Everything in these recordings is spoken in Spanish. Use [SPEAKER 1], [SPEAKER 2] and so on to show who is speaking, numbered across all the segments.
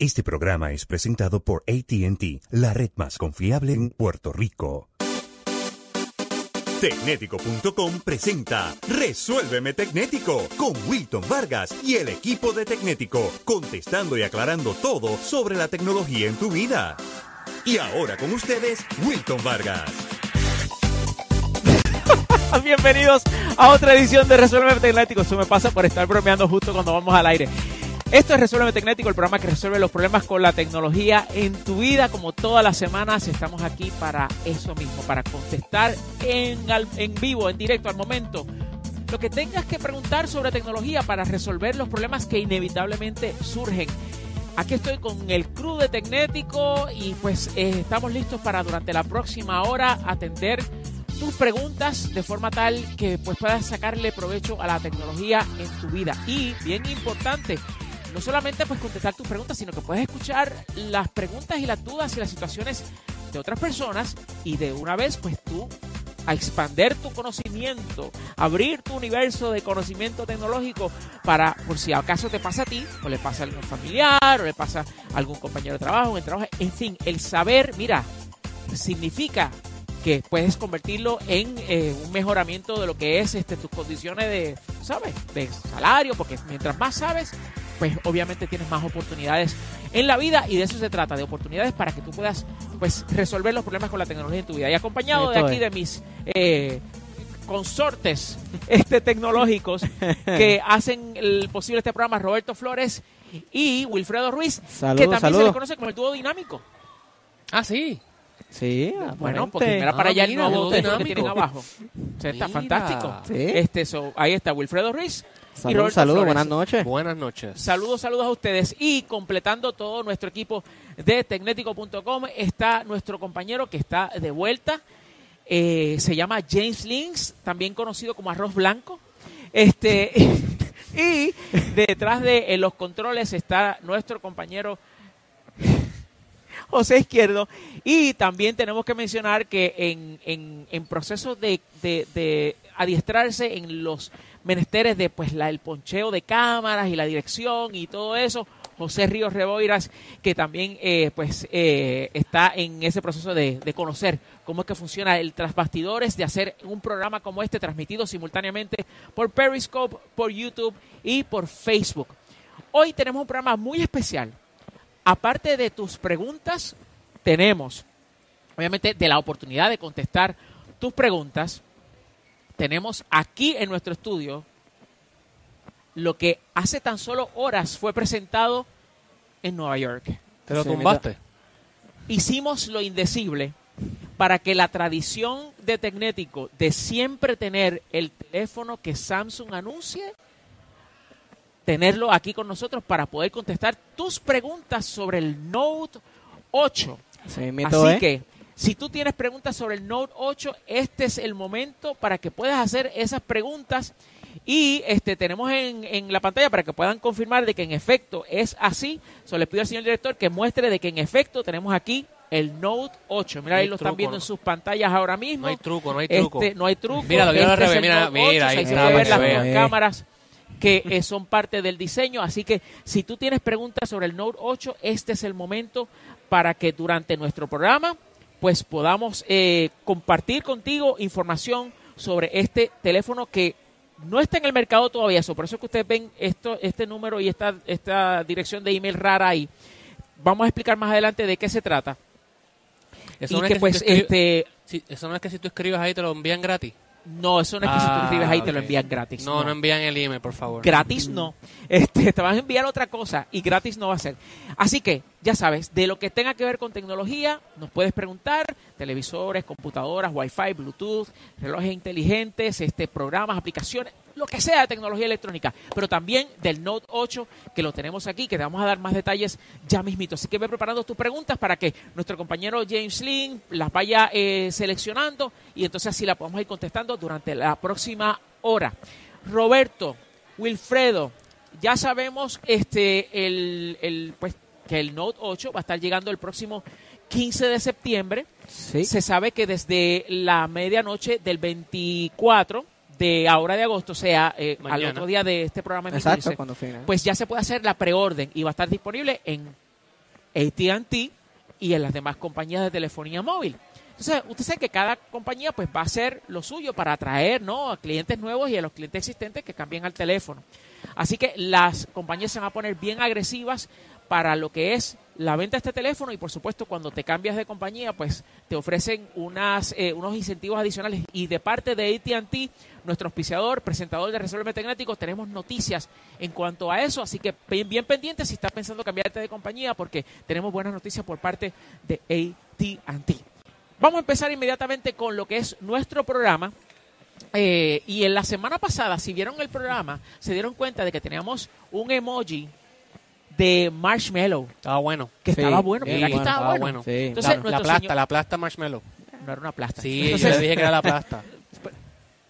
[SPEAKER 1] Este programa es presentado por ATT, la red más confiable en Puerto Rico. Tecnético.com presenta Resuélveme Tecnético con Wilton Vargas y el equipo de Tecnético, contestando y aclarando todo sobre la tecnología en tu vida. Y ahora con ustedes, Wilton Vargas.
[SPEAKER 2] Bienvenidos a otra edición de Resuélveme Tecnético. Eso me pasa por estar bromeando justo cuando vamos al aire. Esto es Resuelve Tecnético, el programa que resuelve los problemas con la tecnología en tu vida. Como todas las semanas, estamos aquí para eso mismo, para contestar en, en vivo, en directo, al momento. Lo que tengas que preguntar sobre tecnología para resolver los problemas que inevitablemente surgen. Aquí estoy con el crew de Tecnético y pues eh, estamos listos para durante la próxima hora atender tus preguntas de forma tal que pues puedas sacarle provecho a la tecnología en tu vida. Y bien importante, no solamente pues contestar tus preguntas, sino que puedes escuchar las preguntas y las dudas y las situaciones de otras personas y de una vez pues tú a expander tu conocimiento, abrir tu universo de conocimiento tecnológico para, por si acaso te pasa a ti, o le pasa a algún familiar, o le pasa a algún compañero de trabajo, en trabajo, en fin, el saber, mira, significa que puedes convertirlo en eh, un mejoramiento de lo que es este, tus condiciones de, ¿sabes? De salario, porque mientras más sabes, pues obviamente tienes más oportunidades en la vida y de eso se trata, de oportunidades para que tú puedas pues resolver los problemas con la tecnología en tu vida. Y acompañado de aquí de mis eh, consortes este, tecnológicos que hacen el posible este programa, Roberto Flores y Wilfredo Ruiz, que también se les conoce como el dúo dinámico.
[SPEAKER 3] Ah, sí.
[SPEAKER 2] Sí, bueno, porque era para allá el nuevo que tienen abajo. O sea, está fantástico. ¿Sí? Este, ahí está Wilfredo Ruiz
[SPEAKER 4] Saludos, saludos, buenas noches.
[SPEAKER 3] Buenas noches.
[SPEAKER 2] Saludos, saludos a ustedes. Y completando todo nuestro equipo de Tecnético.com está nuestro compañero que está de vuelta. Eh, se llama James Links, también conocido como Arroz Blanco. Este, y detrás de los controles está nuestro compañero José Izquierdo. Y también tenemos que mencionar que en, en, en proceso de, de, adiestrarse en los menesteres de pues la, el poncheo de cámaras y la dirección y todo eso. José Ríos Reboiras, que también eh, pues eh, está en ese proceso de, de, conocer cómo es que funciona el trasbastidores, de hacer un programa como este transmitido simultáneamente por Periscope, por YouTube y por Facebook. Hoy tenemos un programa muy especial. Aparte de tus preguntas, tenemos, obviamente, de la oportunidad de contestar tus preguntas, tenemos aquí en nuestro estudio lo que hace tan solo horas fue presentado en Nueva York.
[SPEAKER 3] ¿Te lo tumbaste?
[SPEAKER 2] Hicimos lo indecible para que la tradición de Tecnético de siempre tener el teléfono que Samsung anuncie, tenerlo aquí con nosotros para poder contestar tus preguntas sobre el Note 8. Así
[SPEAKER 4] ¿eh?
[SPEAKER 2] que si tú tienes preguntas sobre el Note 8, este es el momento para que puedas hacer esas preguntas. Y este tenemos en, en la pantalla para que puedan confirmar de que en efecto es así. Solo le pido al señor director que muestre de que en efecto tenemos aquí el Note 8. Mira,
[SPEAKER 3] No
[SPEAKER 2] ahí lo están viendo
[SPEAKER 3] ¿no?
[SPEAKER 2] en sus pantallas ahora mismo.
[SPEAKER 3] No hay truco, no hay truco.
[SPEAKER 2] Este, no hay truco.
[SPEAKER 3] Mira, mira al
[SPEAKER 2] Este es
[SPEAKER 3] revés, mira,
[SPEAKER 2] Note 8,
[SPEAKER 3] mira, ahí
[SPEAKER 2] se
[SPEAKER 3] está,
[SPEAKER 2] puede ver las
[SPEAKER 3] que
[SPEAKER 2] cámaras que eh, son parte del diseño. Así que si tú tienes preguntas sobre el Note 8, este es el momento para que durante nuestro programa pues podamos eh, compartir contigo información sobre este teléfono que no está en el mercado todavía. Eso, por eso es que ustedes ven esto, este número y esta, esta dirección de email rara ahí. Vamos a explicar más adelante de qué se trata.
[SPEAKER 3] Eso
[SPEAKER 2] y
[SPEAKER 3] no es
[SPEAKER 2] que, pues
[SPEAKER 3] si tú escribes-
[SPEAKER 2] este
[SPEAKER 3] si- eso no es que si tú escribes ahí te lo envían gratis.
[SPEAKER 2] No, eso no es que si tú
[SPEAKER 3] Ah,
[SPEAKER 2] escribes ahí te lo envían gratis.
[SPEAKER 3] No, no, envían el email, por favor.
[SPEAKER 2] Gratis no. Este, te van a enviar otra cosa y gratis no va a ser. Así que, ya sabes, de lo que tenga que ver con tecnología, nos puedes preguntar, televisores, computadoras, wifi, bluetooth, relojes inteligentes, este, programas, aplicaciones, lo que sea de tecnología electrónica, pero también del Note 8 que lo tenemos aquí, que te vamos a dar más detalles ya mismito. Así que ve preparando tus preguntas para que nuestro compañero James Lynn las vaya eh, seleccionando y entonces así la podemos ir contestando durante la próxima hora. Roberto, Wilfredo, ya sabemos este el, el, pues que el Note 8 va a estar llegando el próximo 15 de septiembre.
[SPEAKER 4] Sí.
[SPEAKER 2] Se sabe que desde la medianoche del 24 de ahora de agosto, o sea, eh, al otro día de este programa
[SPEAKER 4] Exacto,
[SPEAKER 2] emitirse,
[SPEAKER 4] cuando final.
[SPEAKER 2] pues ya se puede hacer la preorden y va a estar disponible en ATT y en las demás compañías de telefonía móvil. Entonces, usted sabe que cada compañía pues va a hacer lo suyo para atraer ¿no? a clientes nuevos y a los clientes existentes que cambien al teléfono. Así que las compañías se van a poner bien agresivas para lo que es la venta de este teléfono y por supuesto cuando te cambias de compañía pues te ofrecen unas, eh, unos incentivos adicionales. Y de parte de AT&T nuestro auspiciador, presentador de Resolver Tecnéticos tenemos noticias en cuanto a eso. Así que bien, bien pendiente si estás pensando cambiarte de compañía porque tenemos buenas noticias por parte de AT&T vamos a empezar inmediatamente con lo que es nuestro programa. Eh, y en la semana pasada, si vieron el programa, se dieron cuenta de que teníamos un emoji de marshmallow.
[SPEAKER 3] Estaba bueno.
[SPEAKER 2] Que estaba bueno.
[SPEAKER 3] Sí,
[SPEAKER 2] ¿verdad que
[SPEAKER 3] bueno,
[SPEAKER 2] estaba
[SPEAKER 3] estaba
[SPEAKER 2] bueno?
[SPEAKER 3] bueno.
[SPEAKER 2] Entonces,
[SPEAKER 3] La, la plasta,
[SPEAKER 2] señor-
[SPEAKER 3] la plasta marshmallow.
[SPEAKER 2] No era una plasta.
[SPEAKER 3] Sí,
[SPEAKER 2] Entonces-
[SPEAKER 3] yo le dije que era la plasta.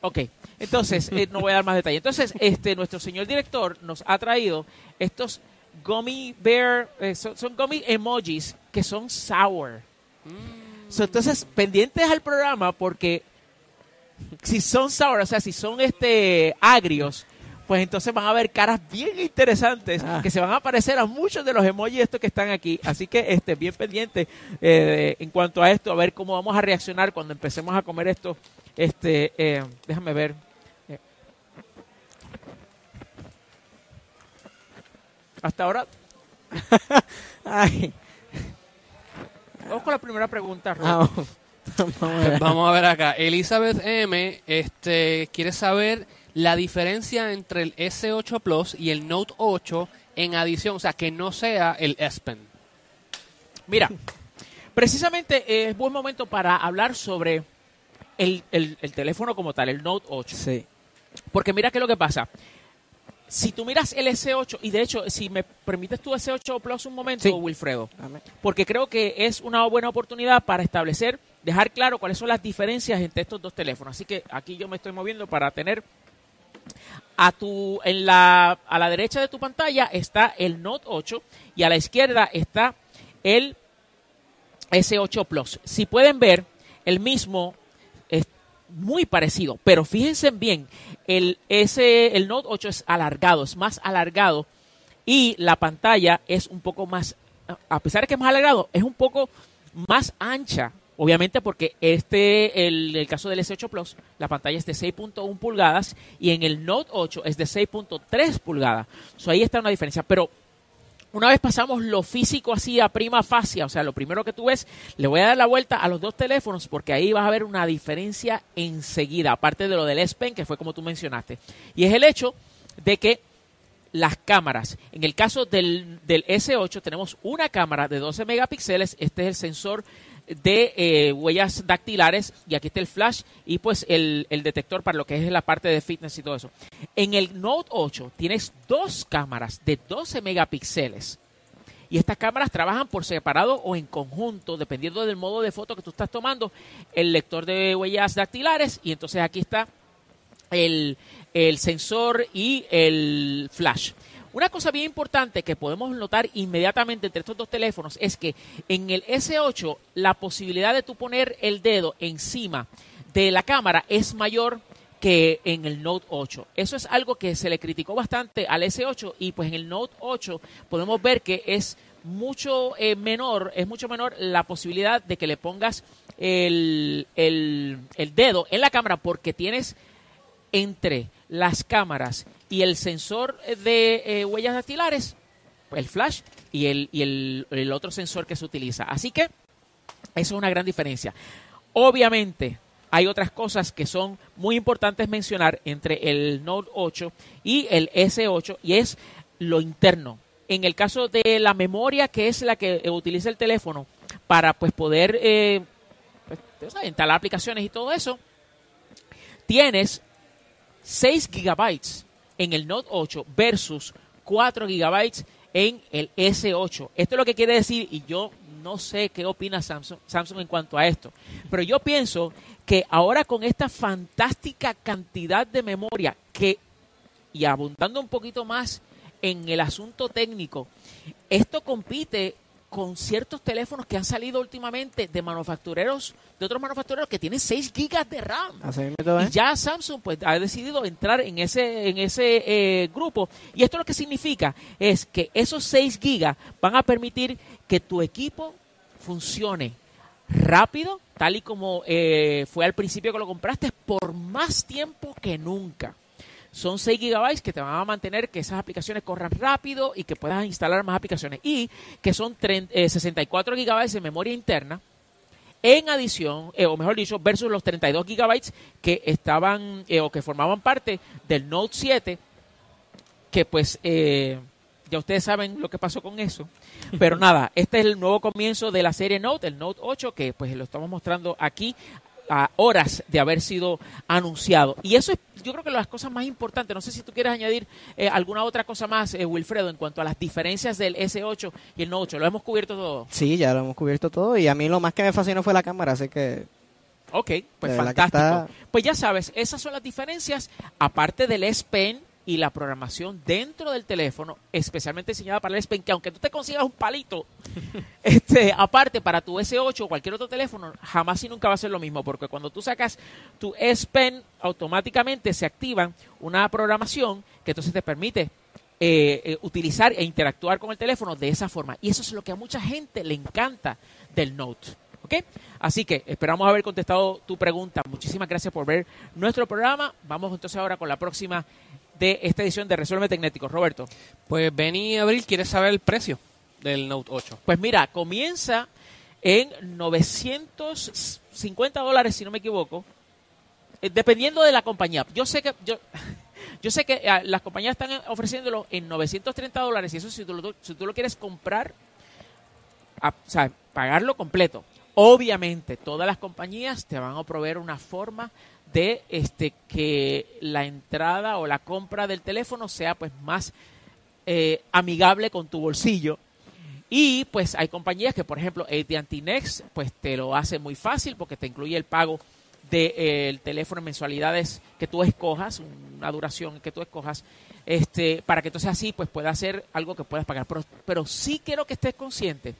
[SPEAKER 2] Ok, entonces, eh, no voy a dar más detalle. Entonces, este, nuestro señor director nos ha traído estos gummy bear, eh, son, son gummy emojis que son sour. So, entonces, pendientes al programa porque si son sour, o sea, si son este agrios, pues entonces van a ver caras bien interesantes
[SPEAKER 4] Ah.
[SPEAKER 2] que se van a parecer a muchos de los emojis estos que están aquí. Así que este bien pendiente eh, en cuanto a esto, a ver cómo vamos a reaccionar cuando empecemos a comer esto. Este, eh, déjame ver. Eh. Hasta ahora,
[SPEAKER 4] Ay,
[SPEAKER 2] vamos con la primera pregunta, Rob.
[SPEAKER 4] vamos, vamos a ver.
[SPEAKER 3] Vamos a ver acá. Elizabeth M. Este, quiere saber la diferencia entre el S8 Plus y el Note 8 en adición, o sea, que no sea el S Pen.
[SPEAKER 2] Mira, precisamente es buen momento para hablar sobre el, el- el teléfono como tal, el Note 8.
[SPEAKER 4] Sí.
[SPEAKER 2] Porque mira qué es lo que pasa. Si tú miras el S8, y de hecho, si me permites tu S8 Plus un momento,
[SPEAKER 4] Sí.
[SPEAKER 2] Wilfredo,
[SPEAKER 4] Amén.
[SPEAKER 2] porque creo que es una buena oportunidad para establecer, dejar claro cuáles son las diferencias entre estos dos teléfonos. Así que aquí yo me estoy moviendo para tener a tu en la a la derecha de tu pantalla está el Note 8 y a la izquierda está el S8 Plus. Si pueden ver, el mismo es muy parecido, pero fíjense bien, el S el Note 8 es alargado, es más alargado y la pantalla es un poco más a pesar de que es más alargado, es un poco más ancha. Obviamente porque este, el, caso del S8 Plus, la pantalla es de 6.1 pulgadas y en el Note 8 es de 6.3 pulgadas. So, ahí está una diferencia. Pero una vez pasamos lo físico así a prima facie, o sea, lo primero que tú ves, le voy a dar la vuelta a los dos teléfonos porque ahí vas a ver una diferencia enseguida, aparte de lo del S Pen, que fue como tú mencionaste. Y es el hecho de que las cámaras. En el caso del, del S8 tenemos una cámara de 12 megapíxeles, este es el sensor de eh, huellas dactilares y aquí está el flash y pues el, detector para lo que es la parte de fitness y todo eso. En el Note 8 tienes dos cámaras de 12 megapíxeles y estas cámaras trabajan por separado o en conjunto, dependiendo del modo de foto que tú estás tomando, el lector de huellas dactilares y entonces aquí está el sensor y el flash. Una cosa bien importante que podemos notar inmediatamente entre estos dos teléfonos es que en el S8 la posibilidad de tú poner el dedo encima de la cámara es mayor que en el Note 8. Eso es algo que se le criticó bastante al S8 y pues en el Note 8 podemos ver que es mucho eh, menor, es mucho menor la posibilidad de que le pongas el, el, el dedo en la cámara porque tienes entre las cámaras y el sensor de eh, huellas dactilares, el flash y, el, y el, otro sensor que se utiliza. Así que eso es una gran diferencia. Obviamente, hay otras cosas que son muy importantes mencionar entre el Note 8 y el S8 y es lo interno. En el caso de la memoria, que es la que eh, utiliza el teléfono para pues poder eh, pues, instalar aplicaciones y todo eso, tienes 6 gigabytes en el Note 8 versus 4 gigabytes en el S8. Esto es lo que quiere decir, y yo no sé qué opina Samsung, Samsung en cuanto a esto, pero yo pienso que ahora con esta fantástica cantidad de memoria que, y abundando un poquito más en el asunto técnico, esto compite con ciertos teléfonos que han salido últimamente de manufactureros, de otros manufactureros que tienen 6 gigas de RAM.
[SPEAKER 4] ¿eh?
[SPEAKER 2] Y ya Samsung pues ha decidido entrar en ese, en ese eh, grupo. Y esto lo que significa es que esos 6 gigas van a permitir que tu equipo funcione rápido, tal y como eh, fue al principio que lo compraste, por más tiempo que nunca. Son 6 gigabytes que te van a mantener que esas aplicaciones corran rápido y que puedas instalar más aplicaciones. Y que son 30, eh, 64 gigabytes de memoria interna en adición, eh, o mejor dicho, versus los 32 gigabytes que estaban eh, o que formaban parte del Note 7, que pues eh, ya ustedes saben lo que pasó con eso. Pero nada, este es el nuevo comienzo de la serie Note, el Note 8, que pues lo estamos mostrando aquí a horas de haber sido anunciado. Y eso es, yo creo que las cosas más importantes. No sé si tú quieres añadir eh, alguna otra cosa más, eh, Wilfredo, en cuanto a las diferencias del S8 y el Note 8. Lo hemos cubierto todo.
[SPEAKER 4] Sí, ya lo hemos cubierto todo. Y a mí lo más que me fascinó fue la cámara, así que
[SPEAKER 2] Ok, pues fantástico.
[SPEAKER 4] está-
[SPEAKER 2] Pues ya sabes, esas son las diferencias, aparte del S Pen y la programación dentro del teléfono, especialmente diseñada para el S Pen, que aunque tú te consigas un palito, este, aparte para tu S8 o cualquier otro teléfono, jamás y nunca va a ser lo mismo, porque cuando tú sacas tu S Pen, automáticamente se activa una programación que entonces te permite eh, eh, utilizar e interactuar con el teléfono de esa forma. Y eso es lo que a mucha gente le encanta del Note. ¿Ok? Así que esperamos haber contestado tu pregunta. Muchísimas gracias por ver nuestro programa. Vamos entonces ahora con la próxima de esta edición de Resuelve Tecnético. Roberto.
[SPEAKER 3] Pues Benny Abril quiere saber el precio del Note 8.
[SPEAKER 2] Pues mira, comienza en 950 dólares, si no me equivoco, eh, dependiendo de la compañía. Yo sé que yo, yo sé que ah, las compañías están ofreciéndolo en 930 dólares y eso si tú lo, si tú lo quieres comprar, a- o sea, pagarlo completo. Obviamente, todas las compañías te van a proveer una forma de este que la entrada o la compra del teléfono sea pues más eh, amigable con tu bolsillo. Y pues hay compañías que, por ejemplo, AT&T Next, pues te lo hace muy fácil porque te incluye el pago del teléfono en mensualidades que tú escojas, una duración que tú escojas, este, para que entonces así pues pueda ser algo que puedas pagar. Pero, pero sí quiero que estés consciente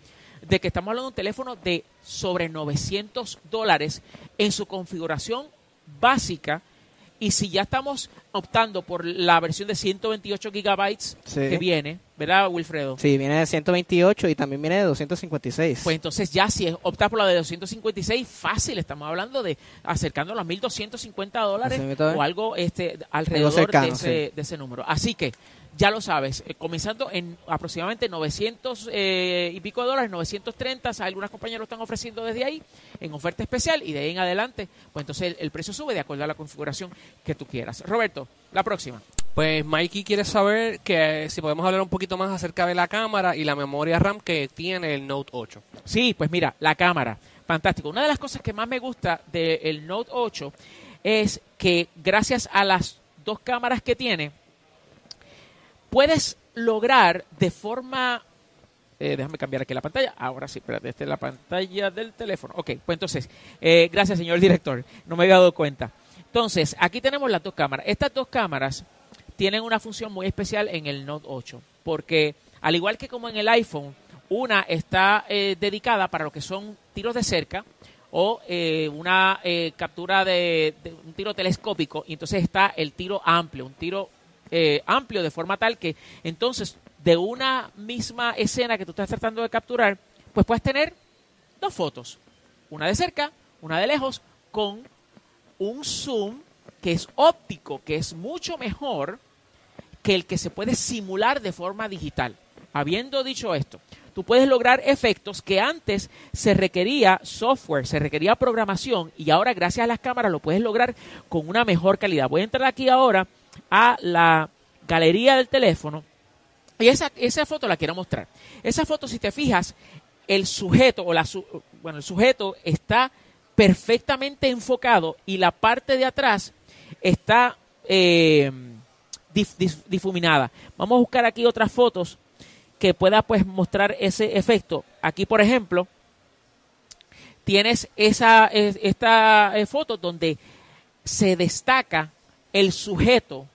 [SPEAKER 2] de que estamos hablando de un teléfono de sobre 900 dólares en su configuración básica y si ya estamos optando por la versión de 128 gigabytes
[SPEAKER 4] Sí.
[SPEAKER 2] que viene, ¿verdad, Wilfredo?
[SPEAKER 4] sí, viene de 128 y también viene de 256.
[SPEAKER 2] Pues entonces ya si optas por la de 256, fácil, estamos hablando de acercándonos a 1.250 dólares o algo este alrededor
[SPEAKER 4] cercano,
[SPEAKER 2] de, ese,
[SPEAKER 4] sí.
[SPEAKER 2] de ese número. Así que ya lo sabes, eh, comenzando en aproximadamente 900 eh, y pico de dólares, 930, algunas compañías lo están ofreciendo desde ahí en oferta especial y de ahí en adelante, pues entonces el, el precio sube de acuerdo a la configuración que tú quieras. Roberto, la próxima.
[SPEAKER 3] Pues Mikey quiere saber que eh, si podemos hablar un poquito más acerca de la cámara y la memoria RAM que tiene el Note 8.
[SPEAKER 2] Sí, pues mira, la cámara. Fantástico. Una de las cosas que más me gusta del Note 8 es que gracias a las dos cámaras que tiene, puedes lograr de forma... eh, déjame cambiar aquí la pantalla. Ahora sí, espérate, esta es la pantalla del teléfono. Ok, pues entonces, eh, gracias señor director, no me había dado cuenta. Entonces, aquí tenemos las dos cámaras. Estas dos cámaras tienen una función muy especial en el Note 8, porque al igual que como en el iPhone, una está eh, dedicada para lo que son tiros de cerca o eh, una eh, captura de, de un tiro telescópico, y entonces está el tiro amplio, un tiro eh, amplio de forma tal que entonces de una misma escena que tú estás tratando de capturar, pues puedes tener dos fotos, una de cerca, una de lejos, con un zoom que es óptico, que es mucho mejor que el que se puede simular de forma digital. Habiendo dicho esto, tú puedes lograr efectos que antes se requería software, se requería programación y ahora gracias a las cámaras lo puedes lograr con una mejor calidad. Voy a entrar aquí ahora a la galería del teléfono y esa, esa foto la quiero mostrar. Esa foto, si te fijas, el sujeto o la bueno, el sujeto está perfectamente enfocado y la parte de atrás está eh, dif- dif- difuminada. Vamos a buscar aquí otras fotos que pueda pues mostrar ese efecto. Aquí, por ejemplo, tienes esa es- esta eh, foto donde se destaca el sujeto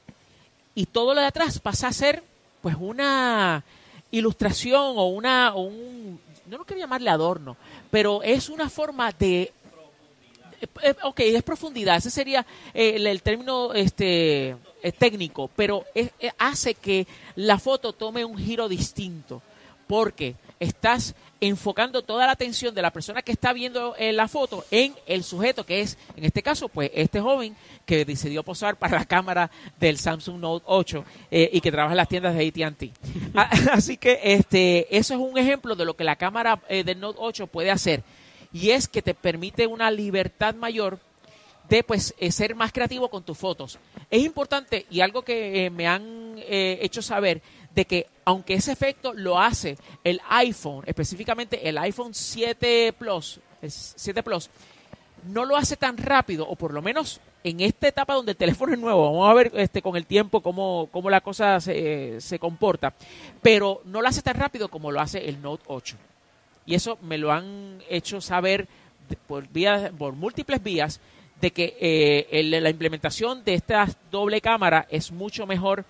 [SPEAKER 2] y todo lo de atrás pasa a ser pues una ilustración o una o un no lo quiero llamarle adorno, pero es una forma de eh, eh, ok, es profundidad, ese sería eh, el, el término este, técnico, pero es- hace que la foto tome un giro distinto, porque estás enfocando toda la atención de la persona que está viendo eh, la foto en el sujeto, que es, en este caso, pues este joven que decidió posar para la cámara del Samsung Note 8 eh, y que trabaja en las tiendas de AT&T. Ah, Así que este, eso es un ejemplo de lo que la cámara eh, del Note 8 puede hacer y es que te permite una libertad mayor de pues ser más creativo con tus fotos. Es importante y algo que eh, me han eh, hecho saber de que aunque ese efecto lo hace el iPhone, específicamente el iPhone 7 Plus, el 7 Plus, no lo hace tan rápido, o por lo menos en esta etapa donde el teléfono es nuevo, vamos a ver este, con el tiempo cómo, cómo la cosa se, se comporta, pero no lo hace tan rápido como lo hace el Note 8. Y eso me lo han hecho saber por, vías, por múltiples vías de que eh, el- la implementación de esta doble cámara es mucho mejor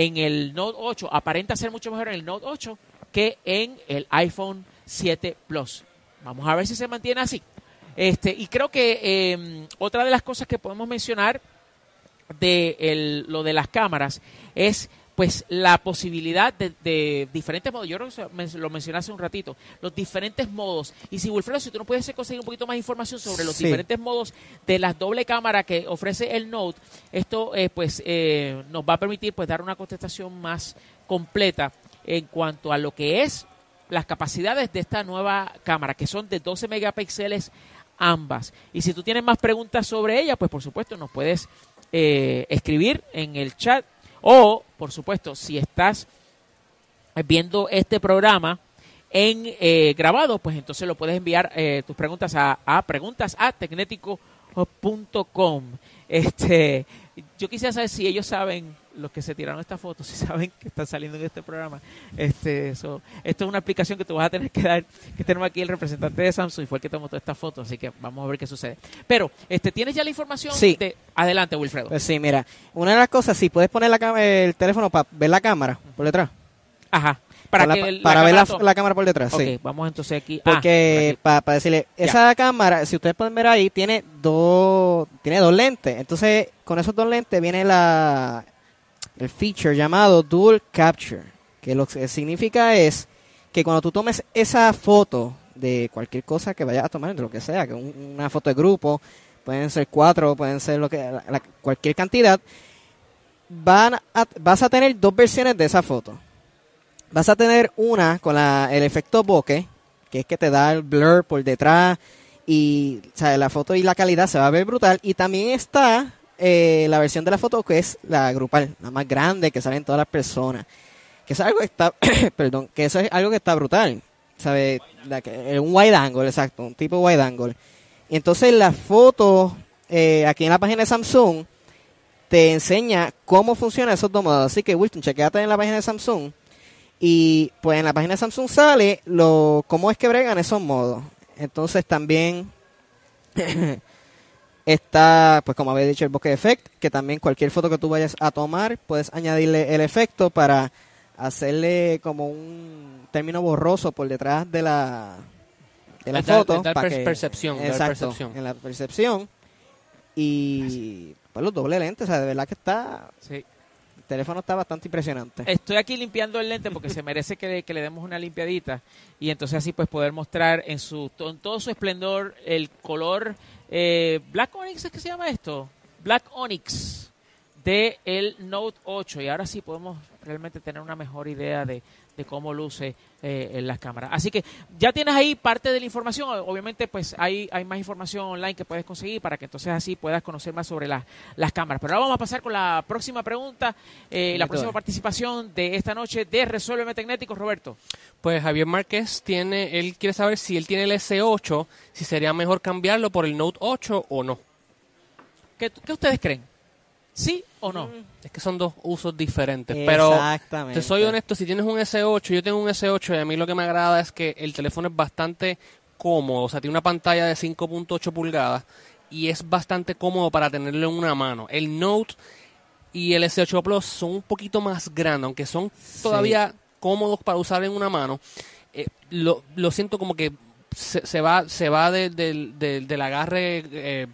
[SPEAKER 2] en el Note 8, aparenta ser mucho mejor en el Note 8 que en el iPhone 7 Plus. Vamos a ver si se mantiene así. Este, y creo que eh, otra de las cosas que podemos mencionar de el- lo de las cámaras es pues la posibilidad de, de diferentes modos. Yo lo mencioné hace un ratito, los diferentes modos. Y si Wilfredo, si tú no puedes conseguir un poquito más información sobre los
[SPEAKER 4] Sí.
[SPEAKER 2] diferentes modos de las doble cámara que ofrece el Note, esto eh, pues eh, nos va a permitir pues dar una contestación más completa en cuanto a lo que es las capacidades de esta nueva cámara, que son de 12 megapíxeles ambas. Y si tú tienes más preguntas sobre ella, pues por supuesto nos puedes eh, escribir en el chat o, por supuesto, si estás viendo este programa en eh, grabado, pues entonces lo puedes enviar eh, tus preguntas a, a preguntas a tecnético.com. Este, yo quisiera saber si ellos saben, los que se tiraron esta foto, si saben que están saliendo en este programa. Este, eso, esto es una explicación que tú vas a tener que dar, que tenemos aquí el representante de Samsung y fue el que tomó toda esta foto, así que vamos a ver qué sucede. Pero, este, ¿tienes ya la información?
[SPEAKER 4] Sí.
[SPEAKER 2] De, adelante, Wilfredo.
[SPEAKER 4] Pues sí, mira, una de las cosas, si puedes poner la el teléfono para ver la cámara por detrás.
[SPEAKER 2] Ajá. Para, que
[SPEAKER 4] para ver la, la cámara por detrás, sí.
[SPEAKER 2] vamos entonces aquí. Ah,
[SPEAKER 4] Porque
[SPEAKER 2] por aquí.
[SPEAKER 4] para decirle, esa cámara, si ustedes pueden ver ahí, tiene dos, tiene dos lentes. Entonces, con esos dos lentes viene la el feature llamado Dual Capture, que lo que significa es que cuando tú tomes esa foto de cualquier cosa que vayas a tomar, de lo que sea, que un- una foto de grupo, pueden ser cuatro, pueden ser lo que cualquier cantidad, van a- vas a tener dos versiones de esa foto. Vas a tener una con la- el efecto bokeh, que es que te da el blur por detrás y la foto y la calidad se va a ver brutal. Y también está eh, la versión de la foto que es la grupal, la más grande que salen todas las personas. Que es algo que está, perdón, que eso es algo que está brutal. Un wide angle, exacto, un tipo wide angle. Y entonces la foto, eh, aquí en la página de Samsung, te enseña cómo funcionan esos dos modos. Así que, Wilton, chequeate en la página de Samsung. Y pues en la página de Samsung sale lo cómo es que bregan esos modos. Entonces también está, pues como había dicho, el bokeh effect, que también cualquier foto que tú vayas a tomar, puedes añadirle el efecto para hacerle como un término borroso por detrás de la de la foto.
[SPEAKER 3] les da
[SPEAKER 4] para
[SPEAKER 3] per-
[SPEAKER 4] que-
[SPEAKER 3] percepción, dar
[SPEAKER 4] Exacto,
[SPEAKER 3] percepción.
[SPEAKER 4] en la percepción. Y pues los doble lentes, o sea, de verdad que está,
[SPEAKER 2] Sí.
[SPEAKER 4] El teléfono está bastante impresionante.
[SPEAKER 2] Estoy aquí limpiando el lente porque se merece que le, que le demos una limpiadita y entonces así pues poder mostrar en su en todo su esplendor el color eh, Black Onyx, ¿es que se llama esto? Black Onyx de el Note 8 y ahora sí podemos realmente tener una mejor idea de, de cómo luce eh, en las cámaras. Así que ya tienes ahí parte de la información. Obviamente, pues hay, hay más información online que puedes conseguir para que entonces así puedas conocer más sobre las las cámaras. Pero ahora vamos a pasar con la próxima pregunta, eh, la próxima participación de esta noche de Resuélveme Tecnéticos, Roberto.
[SPEAKER 3] Pues Javier Márquez tiene, él quiere saber si él tiene el S8, si sería mejor cambiarlo por el Note 8 o no.
[SPEAKER 2] ¿Qué, qué ustedes creen? ¿Sí o no?
[SPEAKER 3] Es que son dos usos diferentes. Pero
[SPEAKER 4] Exactamente.
[SPEAKER 3] te soy honesto, si tienes un S8, yo tengo un S8 y a mí lo que me agrada es que el teléfono es bastante cómodo. O sea, tiene una pantalla de 5.8 pulgadas y es bastante cómodo para tenerlo en una mano. El Note y el S8 Plus son un poquito más grandes, aunque son todavía cómodos para usar en una mano. eh, lo, lo siento como que se, se va se va de- del- del- del agarre eh,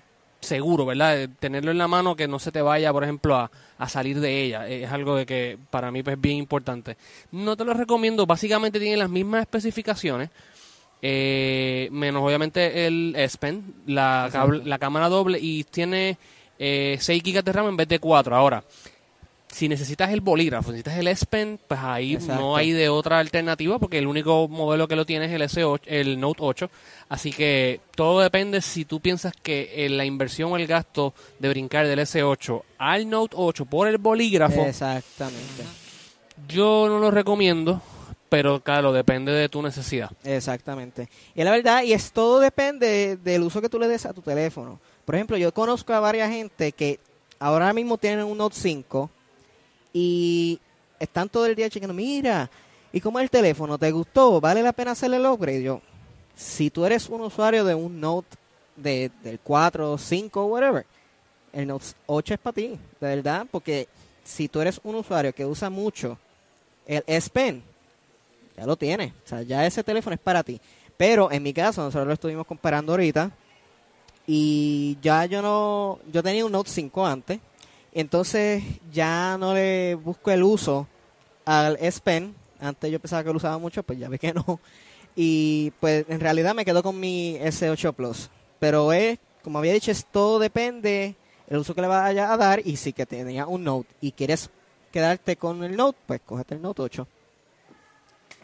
[SPEAKER 3] seguro, ¿verdad? De tenerlo en la mano que no se te vaya, por ejemplo, a, a salir de ella. Eh, Es algo de que para mí pues, es bien importante. No te lo recomiendo, básicamente tiene las mismas especificaciones. eh, menos obviamente el S Pen, la, cable- la cámara doble y tiene eh, 6 GB de RAM en vez de 4. Ahora, si necesitas el bolígrafo, necesitas el S Pen, pues ahí
[SPEAKER 4] Exacto.
[SPEAKER 3] no hay de otra alternativa porque el único modelo que lo tiene es el S8, el Note 8. Así que todo depende si tú piensas que eh, la inversión o el gasto de brincar del S8 al Note 8 por el bolígrafo,
[SPEAKER 4] Exactamente.
[SPEAKER 3] yo no lo recomiendo, pero claro, depende de tu necesidad.
[SPEAKER 4] Exactamente. Y la verdad, y es todo depende del uso que tú le des a tu teléfono. Por ejemplo, yo conozco a varias gente que ahora mismo tienen un Note 5 y están todo el día chequeando, mira, ¿y cómo el teléfono? ¿Te gustó? ¿Vale la pena hacerle el upgrade? Yo, si tú eres un usuario de un Note de, del 4, 5, whatever, el Note 8 es para ti, de verdad, porque si tú eres un usuario que usa mucho el S Pen, ya lo tienes. O sea, ya ese teléfono es para ti. Pero en mi caso, nosotros lo estuvimos comparando ahorita. Y ya yo no. Yo tenía un Note 5 antes. Entonces ya no le busco el uso al S Pen. Antes yo pensaba que lo usaba mucho, pues ya ve que no. Y pues en realidad me quedo con mi S8 Plus. Pero es, como había dicho, es todo depende el uso que le vayas a dar. Y si que tenía un Note y quieres quedarte con el Note, pues cógete el Note 8.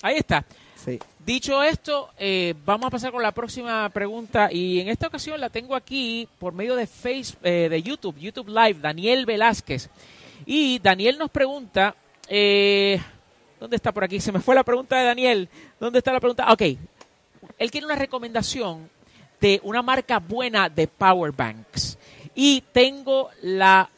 [SPEAKER 2] Ahí está. Dicho esto, eh, vamos a pasar con la próxima pregunta y en esta ocasión la tengo aquí por medio de Facebook, de YouTube, YouTube Live, Daniel Velázquez. Y Daniel nos pregunta, eh, ¿dónde está por aquí? Se me fue la pregunta de Daniel. ¿Dónde está la pregunta? Ok, él quiere una recomendación de una marca buena de power banks y tengo la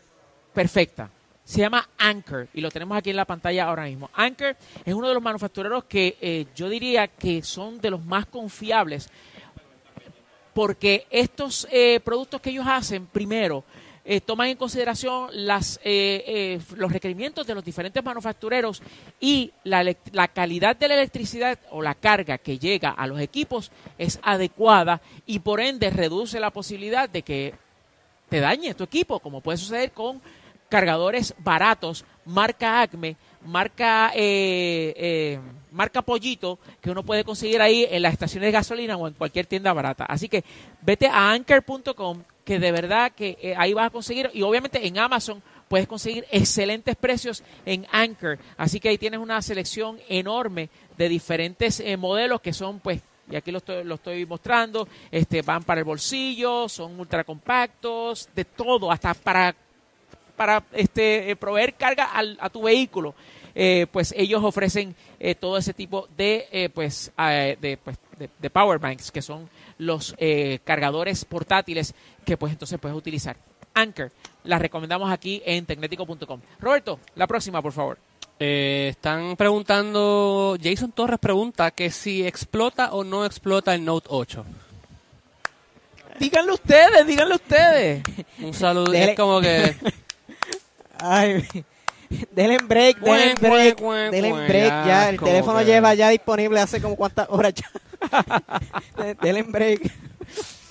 [SPEAKER 2] perfecta. Se llama Anchor y lo tenemos aquí en la pantalla ahora mismo. Anchor es uno de los manufactureros que eh, yo diría que son de los más confiables porque estos eh, productos que ellos hacen, primero, eh, toman en consideración las, los requerimientos de los diferentes manufactureros y la, la calidad de la electricidad o la carga que llega a los equipos es adecuada y por ende reduce la posibilidad de que te dañe tu equipo, como puede suceder con cargadores baratos, marca Acme, marca eh, eh, marca Pollito, que uno puede conseguir ahí en las estaciones de gasolina o en cualquier tienda barata. Así que vete a anchor.com, que de verdad que eh, ahí vas a conseguir, y obviamente en Amazon puedes conseguir excelentes precios en Anchor. Así que ahí tienes una selección enorme de diferentes eh, modelos que son pues y aquí lo estoy, lo estoy mostrando, este, van para el bolsillo, son ultra compactos, de todo, hasta para para este, eh, proveer carga al- a tu vehículo, eh, pues ellos ofrecen eh, todo ese tipo de, pues, eh, de, pues, de, de power banks, que son los cargadores portátiles que pues entonces puedes utilizar. Anchor, las recomendamos aquí en tecnético.com. Roberto, la próxima, por favor.
[SPEAKER 3] Eh, están preguntando, Jason Torres pregunta que si explota o no explota el Note 8.
[SPEAKER 2] Díganlo ustedes, díganlo ustedes.
[SPEAKER 3] Un saludo, es como que...
[SPEAKER 4] Ay, denle en break, denle break, denle break
[SPEAKER 3] ya.
[SPEAKER 4] El teléfono lleva ya disponible hace como cuántas horas ya. denle en break.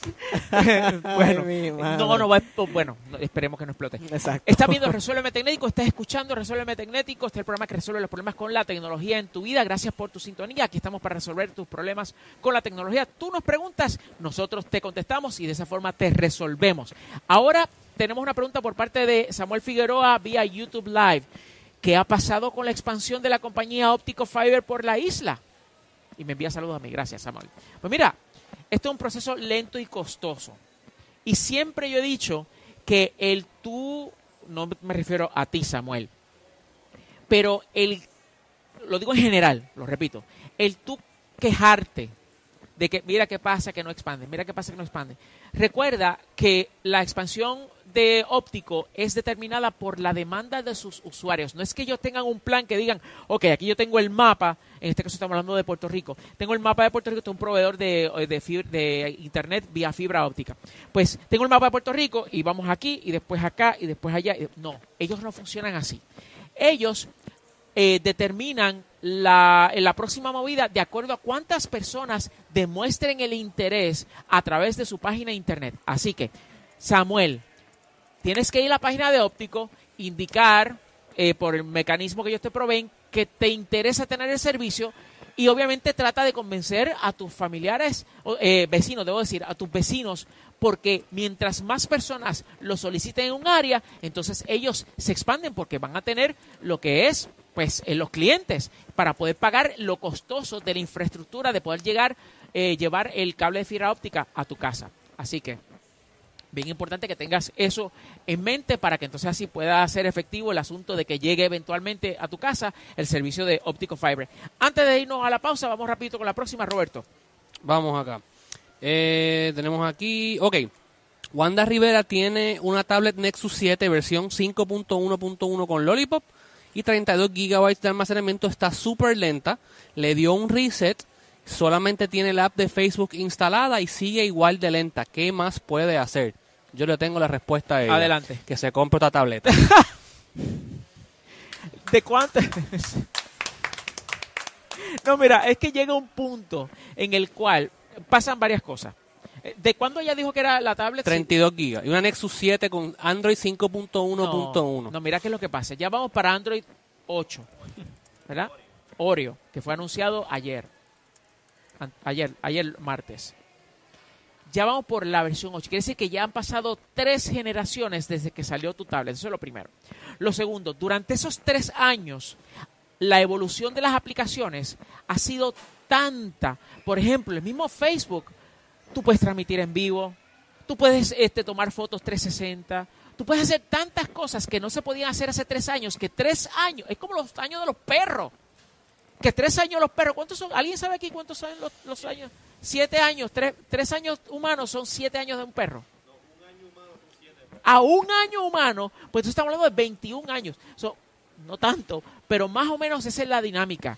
[SPEAKER 2] bueno,
[SPEAKER 4] Ay, madre.
[SPEAKER 2] no, no va, a- bueno, no, esperemos que no explote.
[SPEAKER 4] Exacto.
[SPEAKER 2] Estás viendo Resuélveme Tecnético, estás escuchando Resuélveme Tecnético, este es el programa que resuelve los problemas con la tecnología en tu vida. Gracias por tu sintonía, aquí estamos para resolver tus problemas con la tecnología. Tú nos preguntas, nosotros te contestamos y de esa forma te resolvemos. Ahora tenemos una pregunta por parte de Samuel Figueroa vía YouTube Live. ¿Qué ha pasado con la expansión de la compañía Óptico Fiber por la isla? Y me envía saludos a mí, gracias Samuel. Pues mira, esto es un proceso lento y costoso. Y siempre yo he dicho que el tú, no me refiero a ti, Samuel, pero el, lo digo en general, lo repito, el tú quejarte de que mira qué pasa que no expande, mira qué pasa que no expande. Recuerda que la expansión de óptico es determinada por la demanda de sus usuarios. No es que ellos tengan un plan que digan, ok, aquí yo tengo el mapa, en este caso estamos hablando de Puerto Rico, tengo el mapa de Puerto Rico, tengo un proveedor de, de, fibra- de internet vía fibra óptica. Pues tengo el mapa de Puerto Rico y vamos aquí y después acá y después allá. No, ellos no funcionan así. Ellos eh, determinan la, la próxima movida de acuerdo a cuántas personas demuestren el interés a través de su página de internet. Así que, Samuel, tienes que ir a la página de óptico, indicar eh, por el mecanismo que ellos te proveen que te interesa tener el servicio y obviamente trata de convencer a tus familiares, eh, vecinos, debo decir, a tus vecinos, porque mientras más personas lo soliciten en un área, entonces ellos se expanden porque van a tener lo que es pues en los clientes para poder pagar lo costoso de la infraestructura de poder llegar eh, llevar el cable de fibra óptica a tu casa. Así que bien importante que tengas eso en mente para que entonces así pueda ser efectivo el asunto de que llegue eventualmente a tu casa el servicio de óptico fiber antes de irnos a la pausa vamos rapidito con la próxima Roberto
[SPEAKER 3] vamos acá eh, tenemos aquí ok Wanda Rivera tiene una tablet Nexus 7 versión 5.1.1 con Lollipop y 32 GB de almacenamiento. Está súper lenta. Le dio un reset. Solamente tiene la app de Facebook instalada y sigue igual de lenta. ¿Qué más puede hacer? Yo le tengo la respuesta a ella.
[SPEAKER 2] Adelante.
[SPEAKER 3] Que se compre otra tableta.
[SPEAKER 2] ¿De cuántas? no, mira, es que llega un punto en el cual pasan varias cosas. ¿De cuándo ella dijo que era la tablet?
[SPEAKER 3] 32 gigas. Y una Nexus 7 con Android 5.1.1.
[SPEAKER 2] No, no, mira qué es lo que pasa. Ya vamos para Android 8. ¿Verdad? Oreo, que fue anunciado ayer. Ayer, ayer martes. Ya vamos por la versión 8. Quiere decir que ya han pasado tres generaciones desde que salió tu tablet. Eso es lo primero. Lo segundo, durante esos tres años, la evolución de las aplicaciones ha sido tanta. Por ejemplo, el mismo Facebook Tú puedes transmitir en vivo, tú puedes este, tomar fotos 360, tú puedes hacer tantas cosas que no se podían hacer hace tres años, que tres años, es como los años de los perros, que tres años los perros, ¿cuántos son? ¿Alguien sabe aquí cuántos son los, años? Siete años, tres, tres, años humanos son siete años de un perro. A un año humano, pues estamos hablando de 21 años. no tanto, pero más o menos esa es la dinámica.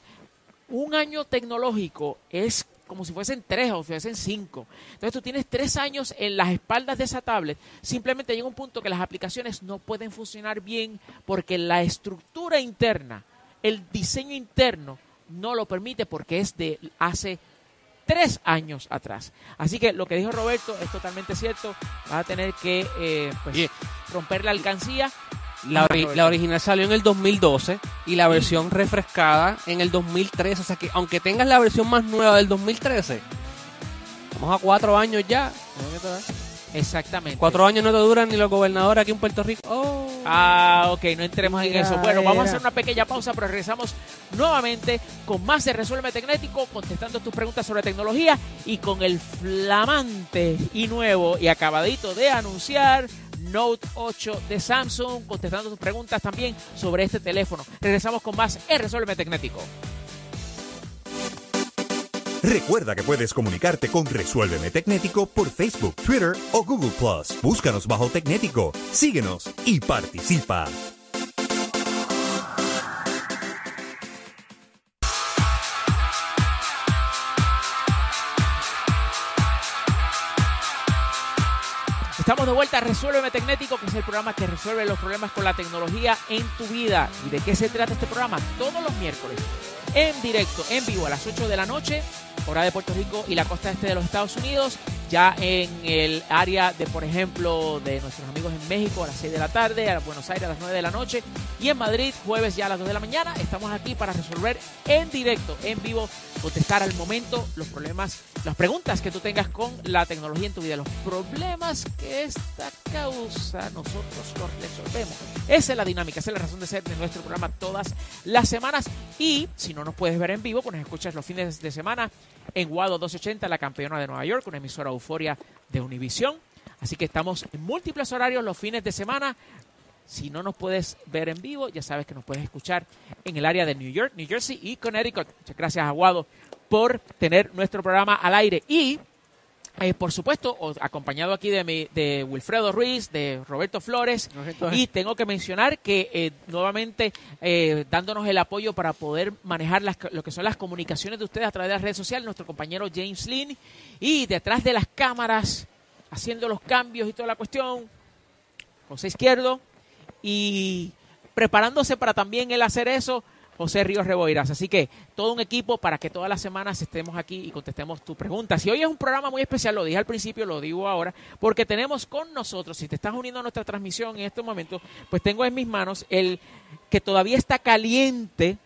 [SPEAKER 2] Un año tecnológico es como si fuesen tres o fuesen cinco. Entonces tú tienes tres años en las espaldas de esa tablet, simplemente llega un punto que las aplicaciones no pueden funcionar bien porque la estructura interna, el diseño interno no lo permite porque es de hace tres años atrás. Así que lo que dijo Roberto es totalmente cierto. Vas a tener que eh, pues, romper la alcancía
[SPEAKER 3] la, original salió en el 2012 y la versión refrescada en el 2013. O sea que aunque tengas la versión más nueva del 2013, vamos a cuatro años ya.
[SPEAKER 2] Exactamente.
[SPEAKER 3] Cuatro años no te duran ni los gobernadores aquí en Puerto Rico. Oh.
[SPEAKER 2] Ah, ok, no entremos en eso. Bueno, vamos a hacer una pequeña pausa, pero regresamos nuevamente con más de Resuelve Tecnético, contestando tus preguntas sobre tecnología y con el flamante y nuevo y acabadito de anunciar Note 8 de Samsung, contestando tus preguntas también sobre este teléfono. Regresamos con más en Resuelve Tecnético.
[SPEAKER 1] Recuerda que puedes comunicarte con Resuélveme Tecnético por Facebook, Twitter o Google Plus. Búscanos bajo Tecnético, síguenos y participa.
[SPEAKER 2] Estamos de vuelta a Resuélveme Tecnético, que es el programa que resuelve los problemas con la tecnología en tu vida. ¿Y de qué se trata este programa? Todos los miércoles, en directo, en vivo, a las 8 de la noche, hora de Puerto Rico y la costa este de los Estados Unidos. Ya en el área de, por ejemplo, de nuestros amigos en México a las 6 de la tarde, a Buenos Aires a las 9 de la noche y en Madrid jueves ya a las 2 de la mañana. Estamos aquí para resolver en directo, en vivo, contestar al momento los problemas, las preguntas que tú tengas con la tecnología en tu vida, los problemas que esta causa nosotros los resolvemos. Esa es la dinámica, esa es la razón de ser de nuestro programa todas las semanas. Y si no nos puedes ver en vivo, pues nos escuchas los fines de semana en Guado 280, la campeona de Nueva York, una emisora euforia de Univisión. Así que estamos en múltiples horarios los fines de semana. Si no nos puedes ver en vivo, ya sabes que nos puedes escuchar en el área de New York, New Jersey y Connecticut. Muchas gracias, Aguado, por tener nuestro programa al aire. Y eh, por supuesto, acompañado aquí de, mi, de Wilfredo Ruiz, de Roberto Flores, y tengo que mencionar que eh, nuevamente eh, dándonos el apoyo para poder manejar las, lo que son las comunicaciones de ustedes a través de las redes sociales, nuestro compañero James Lynn, y detrás de las cámaras, haciendo los cambios y toda la cuestión, José Izquierdo, y preparándose para también él hacer eso, José Ríos Reboiras. Así que todo un equipo para que todas las semanas estemos aquí y contestemos tus preguntas. Y hoy es un programa muy especial, lo dije al principio, lo digo ahora, porque tenemos con nosotros, si te estás uniendo a nuestra transmisión en este momento, pues tengo en mis manos el que todavía está caliente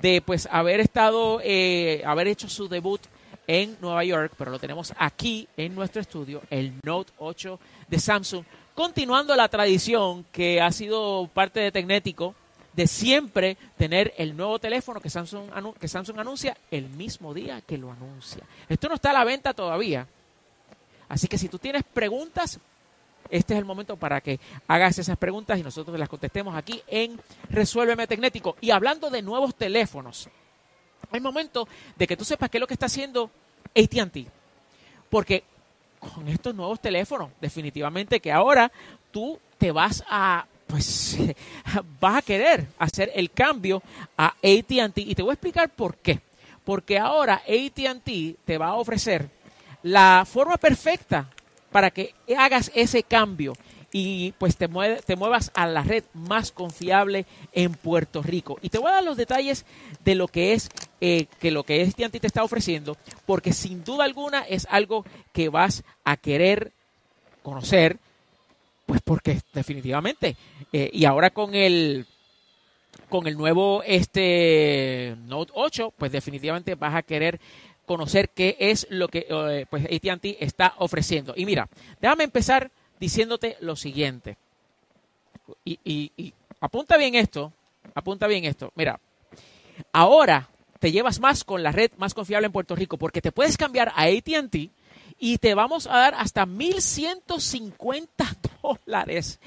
[SPEAKER 2] de pues haber estado, eh, haber hecho su debut en Nueva York, pero lo tenemos aquí en nuestro estudio, el Note 8 de Samsung, continuando la tradición que ha sido parte de Tecnético de siempre tener el nuevo teléfono que Samsung, que Samsung anuncia el mismo día que lo anuncia. Esto no está a la venta todavía. Así que si tú tienes preguntas, este es el momento para que hagas esas preguntas y nosotros las contestemos aquí en Resuélveme Tecnético. Y hablando de nuevos teléfonos, es momento de que tú sepas qué es lo que está haciendo ATT. Porque con estos nuevos teléfonos, definitivamente que ahora tú te vas a pues vas a querer hacer el cambio a ATT y te voy a explicar por qué. Porque ahora ATT te va a ofrecer la forma perfecta para que hagas ese cambio y pues te, te muevas a la red más confiable en Puerto Rico. Y te voy a dar los detalles de lo que es eh, que lo que AT&T te está ofreciendo, porque sin duda alguna es algo que vas a querer conocer pues porque definitivamente. Eh, y ahora con el con el nuevo este Note 8, pues definitivamente vas a querer conocer qué es lo que eh, pues AT&T está ofreciendo. Y mira, déjame empezar diciéndote lo siguiente. Y, y apunta bien esto, apunta bien esto. Mira, ahora te llevas más con la red más confiable en Puerto Rico porque te puedes cambiar a AT&T y te vamos a dar hasta 1.150 dólares.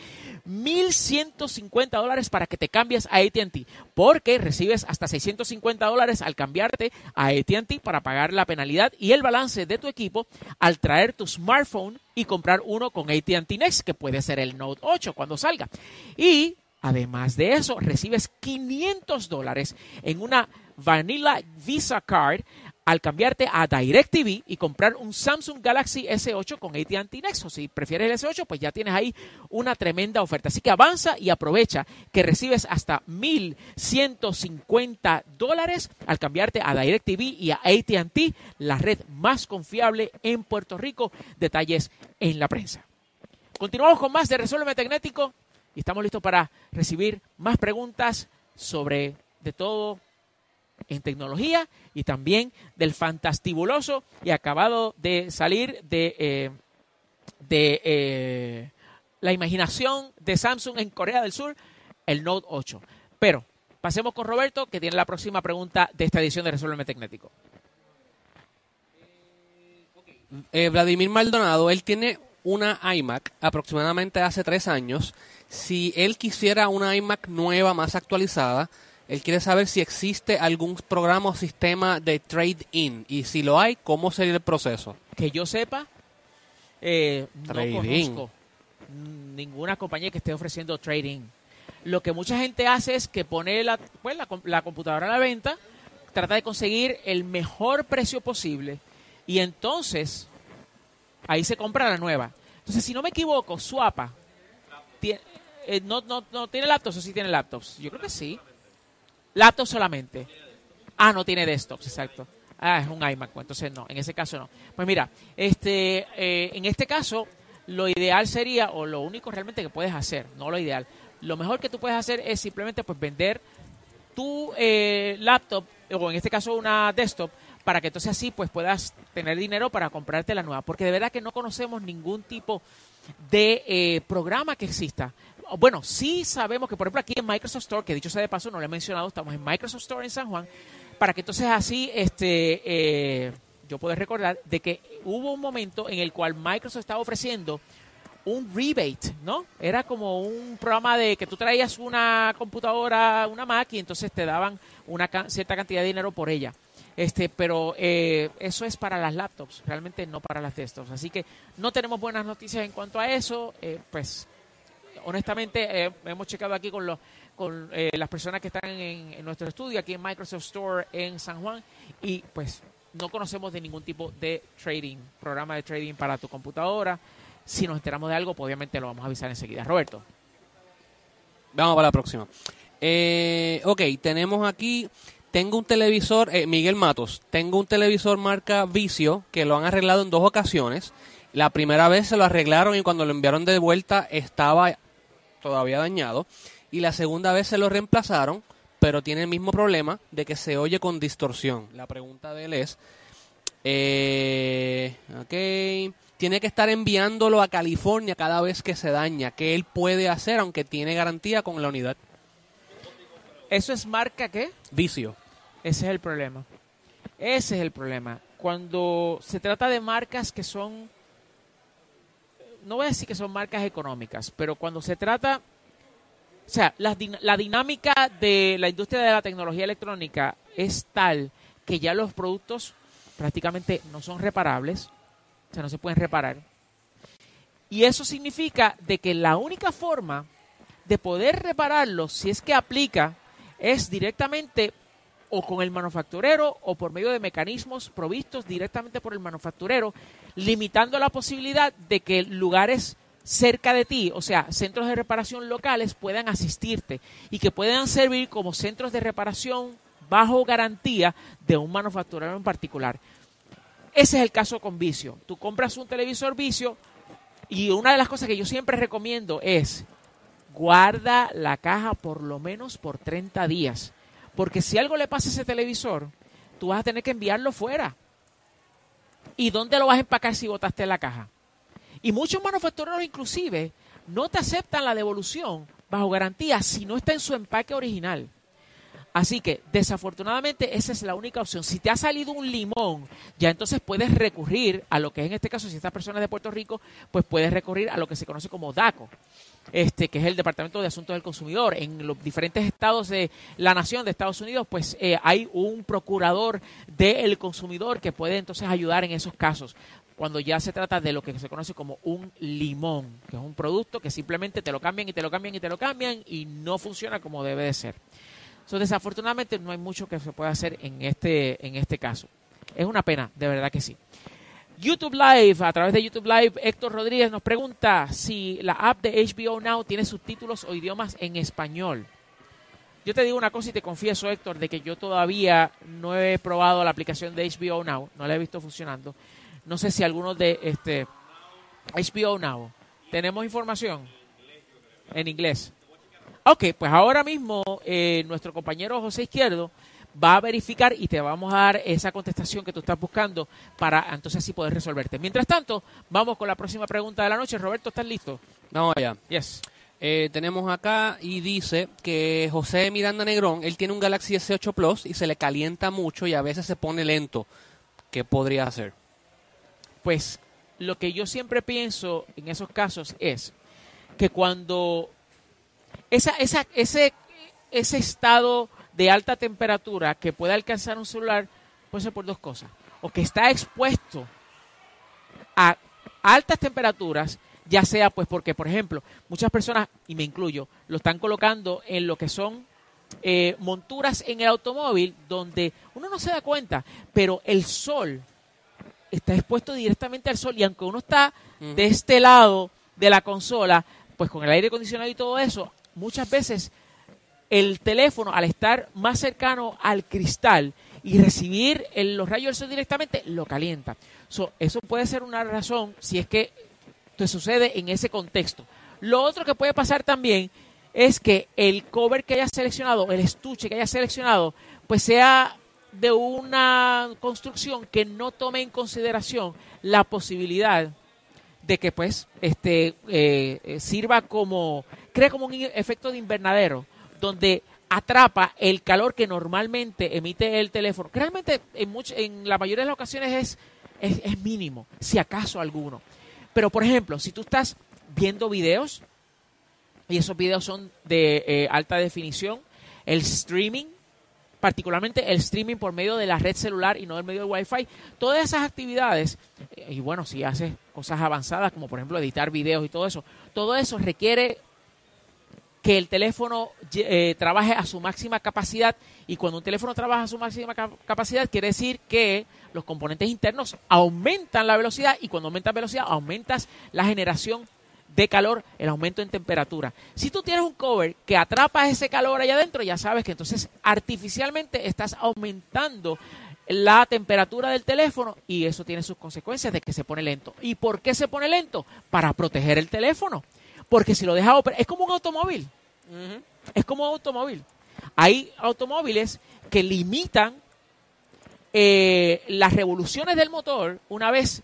[SPEAKER 2] 1.150 dólares para que te cambies a ATT, porque recibes hasta 650 dólares al cambiarte a ATT para pagar la penalidad y el balance de tu equipo al traer tu smartphone y comprar uno con ATT Next, que puede ser el Note 8 cuando salga. Y Además de eso, recibes 500 dólares en una Vanilla Visa Card al cambiarte a DirecTV y comprar un Samsung Galaxy S8 con AT&T Nexus. Si prefieres el S8, pues ya tienes ahí una tremenda oferta. Así que avanza y aprovecha que recibes hasta 1.150 dólares al cambiarte a DirecTV y a AT&T, la red más confiable en Puerto Rico. Detalles en la prensa. Continuamos con más de Resuelve Tecnético y estamos listos para recibir más preguntas sobre de todo en tecnología y también del fantastibuloso y acabado de salir de, eh, de eh, la imaginación de Samsung en Corea del Sur, el Note 8. Pero pasemos con Roberto, que tiene la próxima pregunta de esta edición de Resolverme Tecnético.
[SPEAKER 3] Eh, Vladimir Maldonado, él tiene una iMac aproximadamente hace tres años. Si él quisiera una iMac nueva, más actualizada, él quiere saber si existe algún programa o sistema de trade-in y si lo hay, ¿cómo sería el proceso?
[SPEAKER 2] Que yo sepa, eh, no conozco ninguna compañía que esté ofreciendo trading. Lo que mucha gente hace es que pone la, pues, la, computadora a la venta, trata de conseguir el mejor precio posible y entonces ahí se compra la nueva. Entonces, si no me equivoco, Swapa tiene, eh, no, no, no tiene laptops o sí tiene laptops. Yo creo que sí. Laptop solamente. Ah, no tiene desktops, exacto. Ah, es un iMac, pues, entonces no, en ese caso no. Pues mira, este, eh, en este caso, lo ideal sería, o lo único realmente que puedes hacer, no lo ideal, lo mejor que tú puedes hacer es simplemente pues vender tu eh, laptop, o en este caso una desktop, para que entonces así pues puedas tener dinero para comprarte la nueva. Porque de verdad que no conocemos ningún tipo de eh, programa que exista bueno, sí sabemos que, por ejemplo, aquí en Microsoft Store, que dicho sea de paso, no lo he mencionado, estamos en Microsoft Store en San Juan, para que entonces así este, eh, yo pueda recordar de que hubo un momento en el cual Microsoft estaba ofreciendo un rebate, ¿no? Era como un programa de que tú traías una computadora, una Mac, y entonces te daban una cierta cantidad de dinero por ella. Este, pero eh, eso es para las laptops, realmente no para las desktops. Así que no tenemos buenas noticias en cuanto a eso. Eh, pues honestamente, eh, hemos checado aquí con, los, con eh, las personas que están en, nuestro estudio, aquí en Microsoft Store en San Juan, y pues no conocemos de ningún tipo de trading, programa de trading para tu computadora. Si nos enteramos de algo, pues obviamente lo vamos a avisar enseguida. Roberto.
[SPEAKER 3] Vamos para la próxima. Eh, ok, tenemos aquí, tengo un televisor, Miguel Matos, tengo un televisor marca Vicio que lo han arreglado en dos ocasiones. La primera vez se lo arreglaron y cuando lo enviaron de vuelta estaba todavía dañado. Y la segunda vez se lo reemplazaron, pero tiene el mismo problema de que se oye con distorsión. La pregunta de él es, eh, ok, tiene que estar enviándolo a California cada vez que se daña. ¿Qué él puede hacer aunque tiene garantía con la unidad?
[SPEAKER 2] ¿Eso es marca qué?
[SPEAKER 3] Vicio.
[SPEAKER 2] Ese es el problema. Ese es el problema. Cuando se trata de marcas que son, no voy a decir que son marcas económicas, pero cuando se trata, o sea, la, din- la dinámica de la industria de la tecnología electrónica es tal que ya los productos prácticamente no son reparables, o sea, no se pueden reparar. Y eso significa de que la única forma de poder repararlos, si es que aplica, es directamente o con el manufacturero o por medio de mecanismos provistos directamente por el manufacturero, limitando la posibilidad de que lugares cerca de ti, o sea, centros de reparación locales, puedan asistirte y que puedan servir como centros de reparación bajo garantía de un manufacturero en particular. Ese es el caso con Vicio. Tú compras un televisor Vicio y una de las cosas que yo siempre recomiendo es guarda la caja por lo menos por 30 días. Porque si algo le pasa a ese televisor, tú vas a tener que enviarlo fuera. ¿Y dónde lo vas a empacar si botaste la caja? Y muchos manufactureros inclusive no te aceptan la devolución bajo garantía si no está en su empaque original. Así que, desafortunadamente, esa es la única opción. Si te ha salido un limón, ya entonces puedes recurrir a lo que es en este caso, si esta persona es de Puerto Rico, pues puedes recurrir a lo que se conoce como DACO, este, que es el Departamento de Asuntos del Consumidor. En los diferentes estados de la nación de Estados Unidos, pues eh, hay un procurador del consumidor que puede entonces ayudar en esos casos. Cuando ya se trata de lo que se conoce como un limón, que es un producto que simplemente te lo cambian y te lo cambian y te lo cambian y no funciona como debe de ser. So, desafortunadamente no hay mucho que se pueda hacer en este, en este caso. Es una pena, de verdad que sí. YouTube Live, a través de YouTube Live, Héctor Rodríguez nos pregunta si la app de HBO Now tiene subtítulos o idiomas en español. Yo te digo una cosa y te confieso, Héctor, de que yo todavía no he probado la aplicación de HBO Now, no la he visto funcionando. No sé si algunos de este HBO Now tenemos información en inglés. Ok, pues ahora mismo eh, nuestro compañero José Izquierdo va a verificar y te vamos a dar esa contestación que tú estás buscando para entonces así poder resolverte. Mientras tanto, vamos con la próxima pregunta de la noche. Roberto, ¿estás listo?
[SPEAKER 3] Vamos allá.
[SPEAKER 2] Yes.
[SPEAKER 3] Eh, tenemos acá y dice que José Miranda Negrón, él tiene un Galaxy S8 Plus y se le calienta mucho y a veces se pone lento. ¿Qué podría hacer?
[SPEAKER 2] Pues lo que yo siempre pienso en esos casos es que cuando esa, esa, ese, ese estado de alta temperatura que puede alcanzar un celular puede ser por dos cosas. O que está expuesto a altas temperaturas, ya sea pues porque, por ejemplo, muchas personas, y me incluyo, lo están colocando en lo que son eh, monturas en el automóvil donde uno no se da cuenta, pero el sol está expuesto directamente al sol y aunque uno está de este lado de la consola, pues con el aire acondicionado y todo eso, muchas veces el teléfono al estar más cercano al cristal y recibir los rayos del sol directamente, lo calienta. So, eso puede ser una razón si es que te sucede en ese contexto. Lo otro que puede pasar también es que el cover que hayas seleccionado, el estuche que hayas seleccionado, pues sea de una construcción que no tome en consideración la posibilidad de que pues este eh, sirva como crea como un efecto de invernadero donde atrapa el calor que normalmente emite el teléfono. Realmente en much- en la mayoría de las ocasiones es, es es mínimo si acaso alguno. Pero por ejemplo si tú estás viendo videos y esos videos son de eh, alta definición el streaming particularmente el streaming por medio de la red celular y no del medio del Wi-Fi. Todas esas actividades, eh, y bueno, si haces cosas avanzadas como por ejemplo editar videos y todo eso, todo eso requiere que el teléfono eh, trabaje a su máxima capacidad y cuando un teléfono trabaja a su máxima cap- capacidad quiere decir que los componentes internos aumentan la velocidad y cuando aumentas velocidad aumentas la generación de calor, el aumento en temperatura. Si tú tienes un cover que atrapa ese calor allá adentro, ya sabes que entonces artificialmente estás aumentando la temperatura del teléfono y eso tiene sus consecuencias de que se pone lento. ¿Y por qué se pone lento? Para proteger el teléfono. Porque si lo dejas operar, es como un automóvil. Es como un automóvil. Hay automóviles que limitan eh, las revoluciones del motor una vez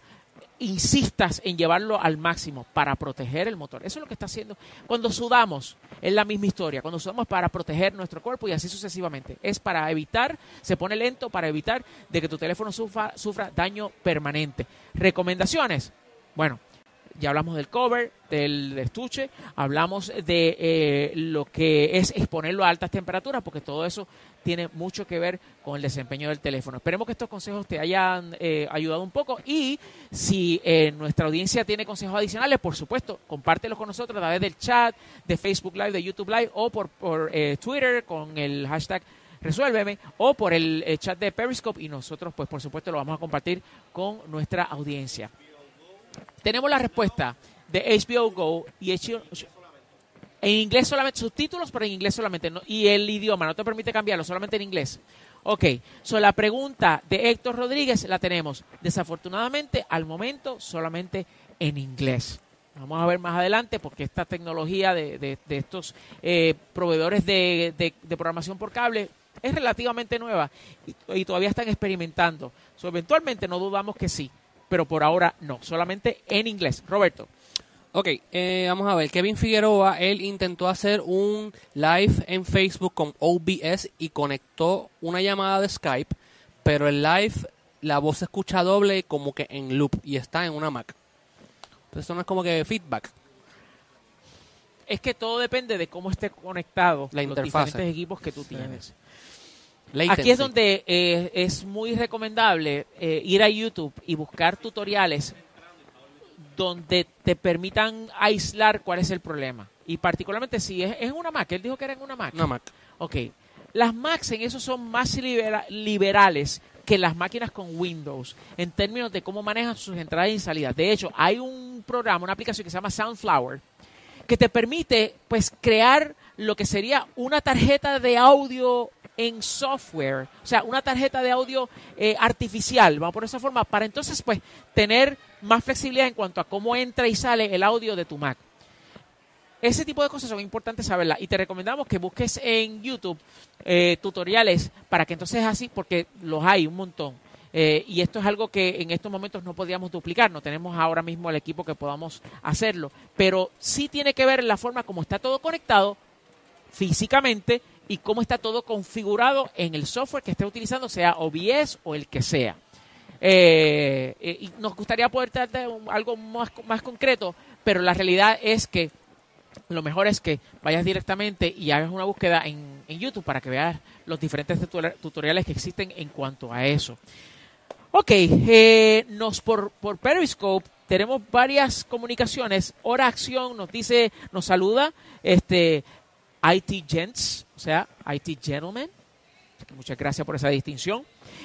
[SPEAKER 2] insistas en llevarlo al máximo para proteger el motor. Eso es lo que está haciendo. Cuando sudamos, es la misma historia. Cuando sudamos para proteger nuestro cuerpo y así sucesivamente. Es para evitar, se pone lento para evitar de que tu teléfono sufra, sufra daño permanente. Recomendaciones. Bueno, ya hablamos del cover, del estuche, hablamos de eh, lo que es exponerlo a altas temperaturas, porque todo eso tiene mucho que ver con el desempeño del teléfono. Esperemos que estos consejos te hayan eh, ayudado un poco y si eh, nuestra audiencia tiene consejos adicionales, por supuesto, compártelos con nosotros a través del chat, de Facebook Live, de YouTube Live o por, por Twitter con el hashtag resuélveme o por el chat de Periscope y nosotros pues por supuesto lo vamos a compartir con nuestra audiencia tenemos la respuesta de HBO Go y HBO, en inglés solamente, subtítulos, pero en inglés solamente. y el idioma no te permite cambiarlo, solamente en inglés. Ok, so la pregunta de Héctor Rodríguez la tenemos, desafortunadamente, al momento solamente en inglés. Vamos a ver más adelante porque esta tecnología de, estos eh, proveedores de, programación por cable es relativamente nueva y, todavía están experimentando. So, eventualmente no dudamos que sí pero por ahora no, solamente en inglés. Roberto.
[SPEAKER 3] Ok, eh, vamos a ver. Kevin Figueroa, él intentó hacer un live en Facebook con OBS y conectó una llamada de Skype, pero el live, la voz se escucha doble como que en loop y está en una Mac. Entonces eso no es como que feedback.
[SPEAKER 2] Es que todo depende de cómo esté conectado
[SPEAKER 3] la
[SPEAKER 2] los
[SPEAKER 3] diferentes
[SPEAKER 2] equipos que tú tienes. Aquí es donde eh, es muy recomendable eh, ir a YouTube y buscar tutoriales donde te permitan aislar cuál es el problema. Y particularmente si es, en una Mac, él dijo que era en una Mac.
[SPEAKER 3] Una Mac.
[SPEAKER 2] Ok. Las Macs en eso son más liberales que las máquinas con Windows en términos de cómo manejan sus entradas y salidas. De hecho, hay un programa, una aplicación que se llama Soundflower, que te permite pues crear lo que sería una tarjeta de audio en software, o sea, una tarjeta de audio eh, artificial, vamos por esa forma, para entonces pues tener más flexibilidad en cuanto a cómo entra y sale el audio de tu Mac. Ese tipo de cosas son importantes saberlas y te recomendamos que busques en YouTube eh, tutoriales para que entonces así, porque los hay un montón. Eh, y esto es algo que en estos momentos no podríamos duplicar, no tenemos ahora mismo el equipo que podamos hacerlo, pero sí tiene que ver la forma como está todo conectado físicamente y cómo está todo configurado en el software que esté utilizando, sea OBS o el que sea. Eh, eh, y nos gustaría poder tratar algo más, más concreto, pero la realidad es que lo mejor es que vayas directamente y hagas una búsqueda en, YouTube para que veas los diferentes tutoriales que existen en cuanto a eso. Ok, eh, nos por, por Periscope tenemos varias comunicaciones. Hora Acción nos dice, nos saluda, este, IT Gents, o sea, IT Gentlemen. Muchas gracias por esa distinción.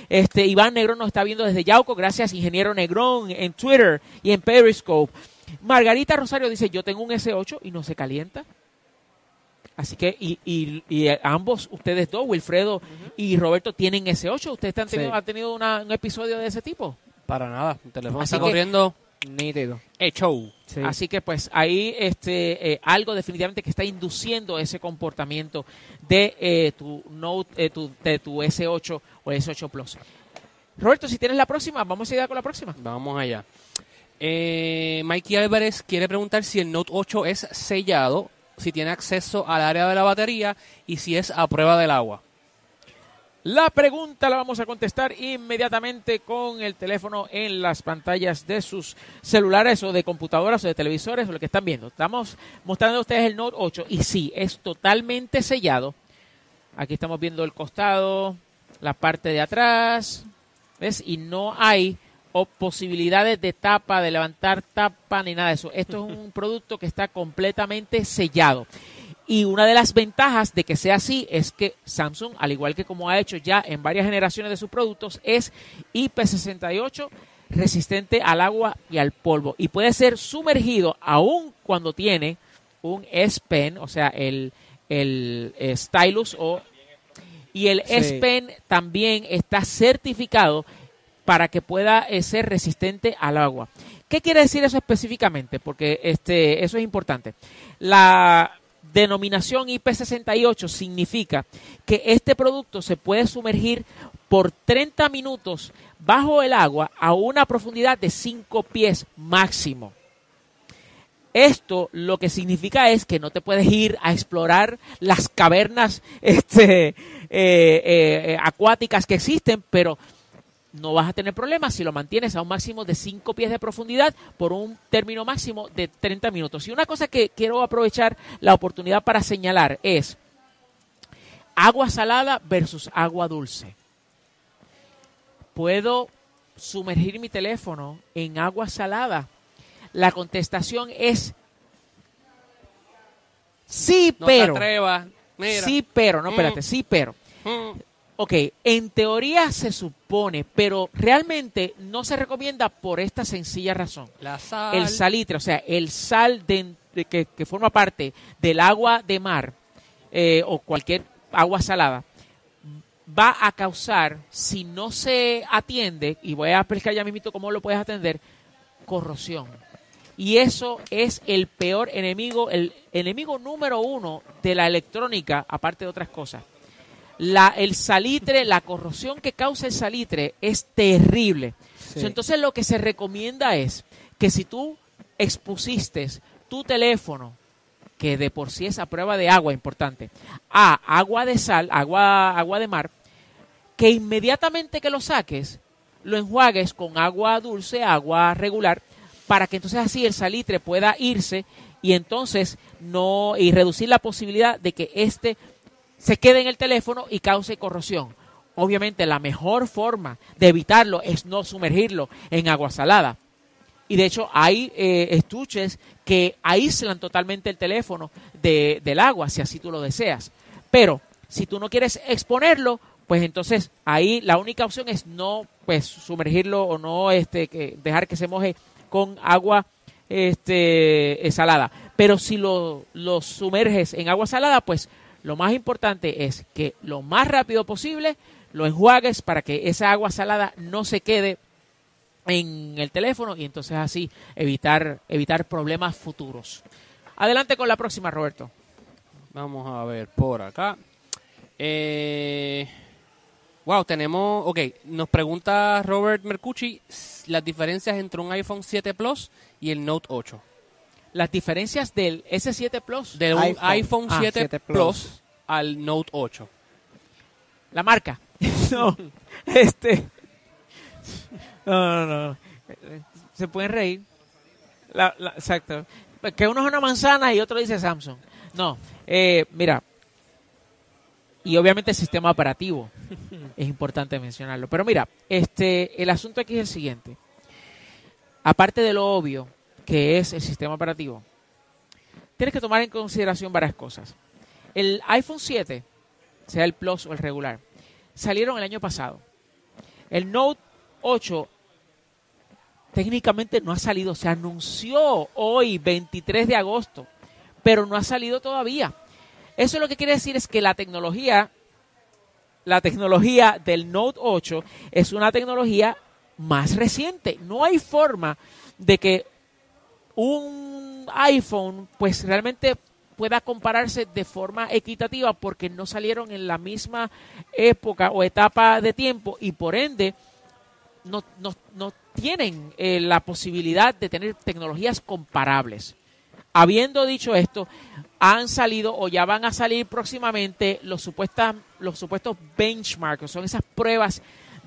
[SPEAKER 2] Este Iván Negrón nos está viendo desde Yauco. Gracias, ingeniero Negrón, en Twitter y en Periscope. Margarita Rosario dice, yo tengo un S8 y no se calienta. Así que, y, y, ambos, ustedes dos, Wilfredo y Roberto, tienen S8. ¿Ustedes han tenido, tenido un episodio de ese tipo?
[SPEAKER 3] Para nada. El teléfono está corriendo
[SPEAKER 2] nítido. Hecho. Así que pues ahí este eh, algo definitivamente que está induciendo ese comportamiento de eh, tu Note, eh, tu, de tu S8 o S8 Plus. Roberto, si tienes la próxima, vamos a ir con la próxima.
[SPEAKER 3] Vamos allá. Mikey Álvarez quiere preguntar si el Note 8 es sellado, si tiene acceso al área de la batería y si es a prueba del agua.
[SPEAKER 2] La pregunta la vamos a contestar inmediatamente con el teléfono en las pantallas de sus celulares o de computadoras o de televisores o lo que están viendo. Estamos mostrando a ustedes el Note 8 y sí, es totalmente sellado. Aquí estamos viendo el costado, la parte de atrás, ¿ves? Y no hay posibilidades de tapa, de levantar tapa ni nada de eso. Esto es un producto que está completamente sellado. Y una de las ventajas de que sea así es que Samsung, al igual que como ha hecho ya en varias generaciones de sus productos, es IP68 resistente al agua y al polvo y puede ser sumergido aún cuando tiene un S Pen, o sea, el, el eh, stylus o y el
[SPEAKER 4] Sí.
[SPEAKER 2] S Pen también está certificado para que pueda eh, ser resistente al agua. ¿Qué quiere decir eso específicamente? Porque este, eso es importante. La denominación IP68 significa que este producto se puede sumergir por 30 minutos bajo el agua a una profundidad de 5 pies máximo. Esto lo que significa es que no te puedes ir a explorar las cavernas este, eh, eh, eh, acuáticas que existen, pero no vas a tener problemas si lo mantienes a un máximo de 5 pies de profundidad por un término máximo de 30 minutos. Y una cosa que quiero aprovechar la oportunidad para señalar es agua salada versus agua dulce. ¿Puedo sumergir mi teléfono en agua salada? La contestación es sí,
[SPEAKER 3] No
[SPEAKER 2] pero.
[SPEAKER 3] te atrevas. Mira.
[SPEAKER 2] Sí, pero, no,
[SPEAKER 3] Mm.
[SPEAKER 2] espérate, sí, pero.
[SPEAKER 3] Mm.
[SPEAKER 2] Ok, en teoría se supone, pero realmente no se recomienda por esta sencilla razón.
[SPEAKER 3] La sal.
[SPEAKER 2] El salitre, o sea, el sal de- de que, que forma parte del agua de mar eh, o cualquier agua salada, va a causar, si no se atiende, y voy a explicar ya mismo cómo lo puedes atender, corrosión. Y eso es el peor enemigo, el enemigo número uno de la electrónica, aparte de otras cosas. La, el salitre, la corrosión que causa el salitre es terrible.
[SPEAKER 4] Sí.
[SPEAKER 2] Entonces lo que se recomienda es que si tú expusiste tu teléfono, que de por sí es a prueba de agua importante, a agua de sal, agua, agua de mar, que inmediatamente que lo saques, lo enjuagues con agua dulce, agua regular, para que entonces así el salitre pueda irse y entonces no y reducir la posibilidad de que este se quede en el teléfono y cause corrosión. Obviamente la mejor forma de evitarlo es no sumergirlo en agua salada. Y de hecho hay eh, estuches que aíslan totalmente el teléfono de- del agua, si así tú lo deseas. Pero si tú no quieres exponerlo, pues entonces ahí la única opción es no pues sumergirlo o no este que dejar que se moje con agua este eh, salada. Pero si lo, lo sumerges en agua salada, pues lo más importante es que lo más rápido posible lo enjuagues para que esa agua salada no se quede en el teléfono y entonces así evitar evitar problemas futuros. Adelante con la próxima, Roberto.
[SPEAKER 3] Vamos a ver por acá. Eh, wow, tenemos. Ok, nos pregunta Robert Mercucci las diferencias entre un iPhone 7 Plus y el Note 8.
[SPEAKER 2] Las diferencias del S7 Plus,
[SPEAKER 3] De un
[SPEAKER 4] iPhone.
[SPEAKER 3] iPhone,
[SPEAKER 2] Ah,
[SPEAKER 3] 7,
[SPEAKER 4] 7
[SPEAKER 3] Plus.
[SPEAKER 4] Plus.
[SPEAKER 3] al Note 8.
[SPEAKER 2] la marca. no, este No, no, no. Se pueden reír. La- la- exacto. Que uno es una manzana y otro dice Samsung. No, eh, mira. Y obviamente el sistema operativo. es importante mencionarlo. Pero mira, este, el asunto aquí es el siguiente. Aparte de lo obvio que es el sistema operativo, tienes que tomar en consideración varias cosas. El iPhone 7, sea el Plus o el regular, salieron el año pasado. El Note 8 técnicamente no ha salido, se anunció hoy, 23 de agosto, pero no ha salido todavía. Eso lo que quiere decir es que la tecnología, la tecnología del Note 8 es una tecnología más reciente. No hay forma de que un iPhone pues realmente pueda compararse de forma equitativa porque no salieron en la misma época o etapa de tiempo y por ende no, no, no tienen eh, la posibilidad de tener tecnologías comparables. Habiendo dicho esto, han salido o ya van a salir próximamente los, supuestas, los supuestos benchmarks, son esas pruebas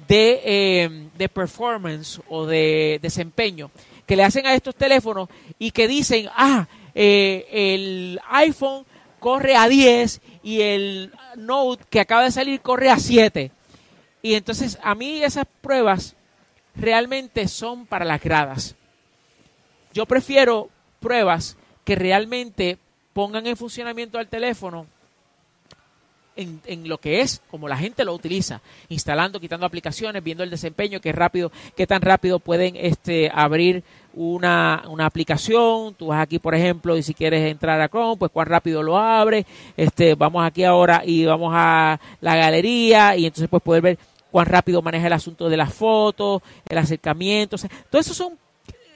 [SPEAKER 2] de, eh, de performance o de desempeño que le hacen a estos teléfonos y que dicen, ah, eh, el iPhone corre a 10 y el Note que acaba de salir corre a 7. Y entonces a mí esas pruebas realmente son para las gradas. Yo prefiero pruebas que realmente pongan en funcionamiento al teléfono en, en lo que es como la gente lo utiliza, instalando, quitando aplicaciones, viendo el desempeño, qué rápido, qué tan rápido pueden este, abrir una, una aplicación. Tú vas aquí, por ejemplo, y si quieres entrar a Chrome, pues cuán rápido lo abre. Este, vamos aquí ahora y vamos a la galería y entonces pues poder ver cuán rápido maneja el asunto de las fotos, el acercamiento. O sea, todo eso son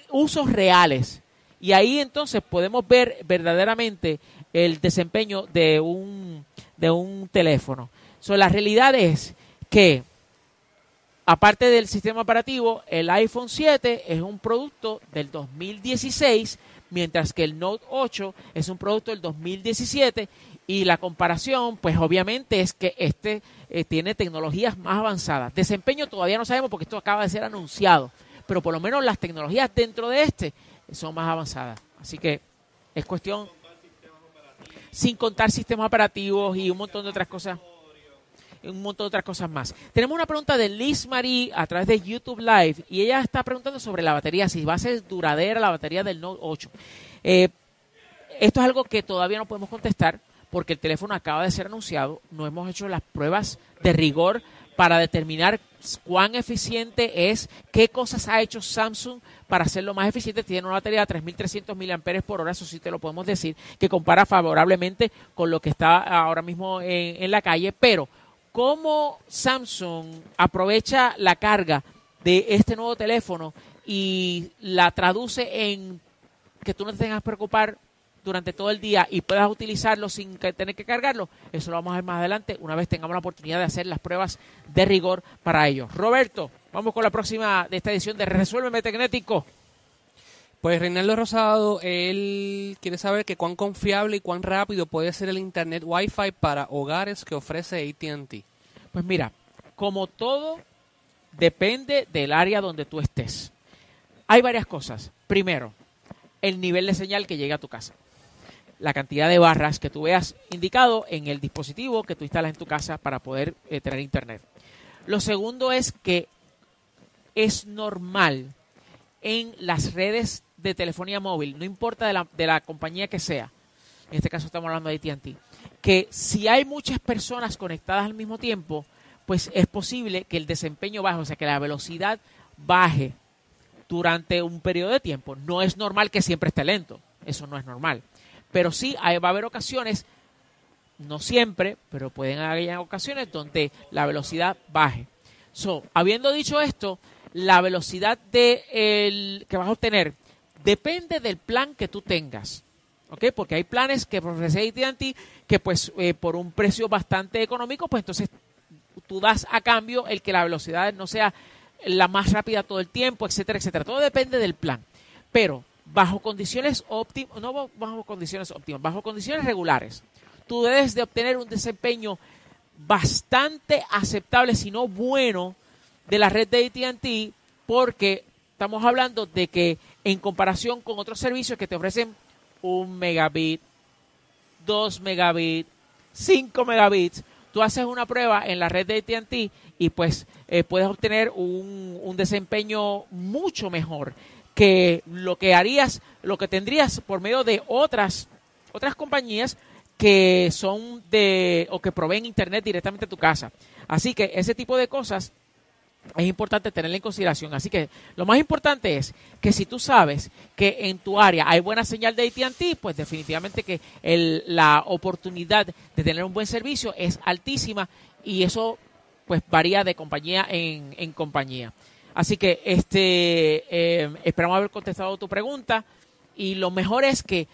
[SPEAKER 2] usos reales. Y ahí entonces podemos ver verdaderamente el desempeño de un, de un teléfono. So, la realidad es que, aparte del sistema operativo, el iPhone 7 es un producto del 2016, mientras que el Note 8 es un producto del 2017. Y la comparación, pues obviamente es que este eh, tiene tecnologías más avanzadas. Desempeño todavía no sabemos porque esto acaba de ser anunciado, pero por lo menos las tecnologías dentro de este son más avanzadas. Así que es cuestión sin contar sistemas operativos y un montón de otras cosas un montón de otras cosas más. Tenemos una pregunta de Liz Marie a través de YouTube Live y ella está preguntando sobre la batería, si va a ser duradera la batería del Note 8. Eh, esto es algo que todavía no podemos contestar porque el teléfono acaba de ser anunciado, no hemos hecho las pruebas de rigor para determinar cuán eficiente es, qué cosas ha hecho Samsung para hacerlo más eficiente. Tiene una batería de 3.300 mAh por hora, eso sí te lo podemos decir, que compara favorablemente con lo que está ahora mismo en, la calle. Pero, ¿cómo Samsung aprovecha la carga de este nuevo teléfono y la traduce en que tú no te tengas que preocupar durante todo el día y puedas utilizarlo sin tener que cargarlo, eso lo vamos a ver más adelante una vez tengamos la oportunidad de hacer las pruebas de rigor para ello. Roberto, vamos con la próxima de esta edición de Resuélveme Tecnético.
[SPEAKER 3] Pues Reinaldo Rosado, él quiere saber que cuán confiable y cuán rápido puede ser el Internet Wi-Fi para hogares que ofrece ATT.
[SPEAKER 2] Pues mira, como todo, depende del área donde tú estés. Hay varias cosas. Primero, el nivel de señal que llega a tu casa la cantidad de barras que tú veas indicado en el dispositivo que tú instalas en tu casa para poder eh, tener internet. Lo segundo es que es normal en las redes de telefonía móvil, no importa de la, de la compañía que sea, en este caso estamos hablando de AT&T, que si hay muchas personas conectadas al mismo tiempo, pues es posible que el desempeño baje, o sea, que la velocidad baje durante un periodo de tiempo. No es normal que siempre esté lento, eso no es normal. Pero sí hay, va a haber ocasiones, no siempre, pero pueden haber ocasiones donde la velocidad baje. So, habiendo dicho esto, la velocidad de el, que vas a obtener depende del plan que tú tengas. ¿ok? Porque hay planes que ofrece AT&T que pues eh, por un precio bastante económico, pues entonces tú das a cambio el que la velocidad no sea la más rápida todo el tiempo, etcétera, etcétera. Todo depende del plan. Pero bajo condiciones óptimas, no bajo condiciones óptimas, bajo condiciones regulares, tú debes de obtener un desempeño bastante aceptable, si no bueno, de la red de AT&T, porque estamos hablando de que en comparación con otros servicios que te ofrecen un megabit, dos megabits, cinco megabits, tú haces una prueba en la red de AT&T y pues eh, puedes obtener un, un desempeño mucho mejor que lo que harías, lo que tendrías por medio de otras, otras compañías que son de o que proveen internet directamente a tu casa. Así que ese tipo de cosas es importante tenerla en consideración. Así que lo más importante es que si tú sabes que en tu área hay buena señal de AT&T, pues definitivamente que la oportunidad de tener un buen servicio es altísima y eso pues varía de compañía en, en compañía. Así que este eh, esperamos haber contestado tu pregunta y lo mejor es que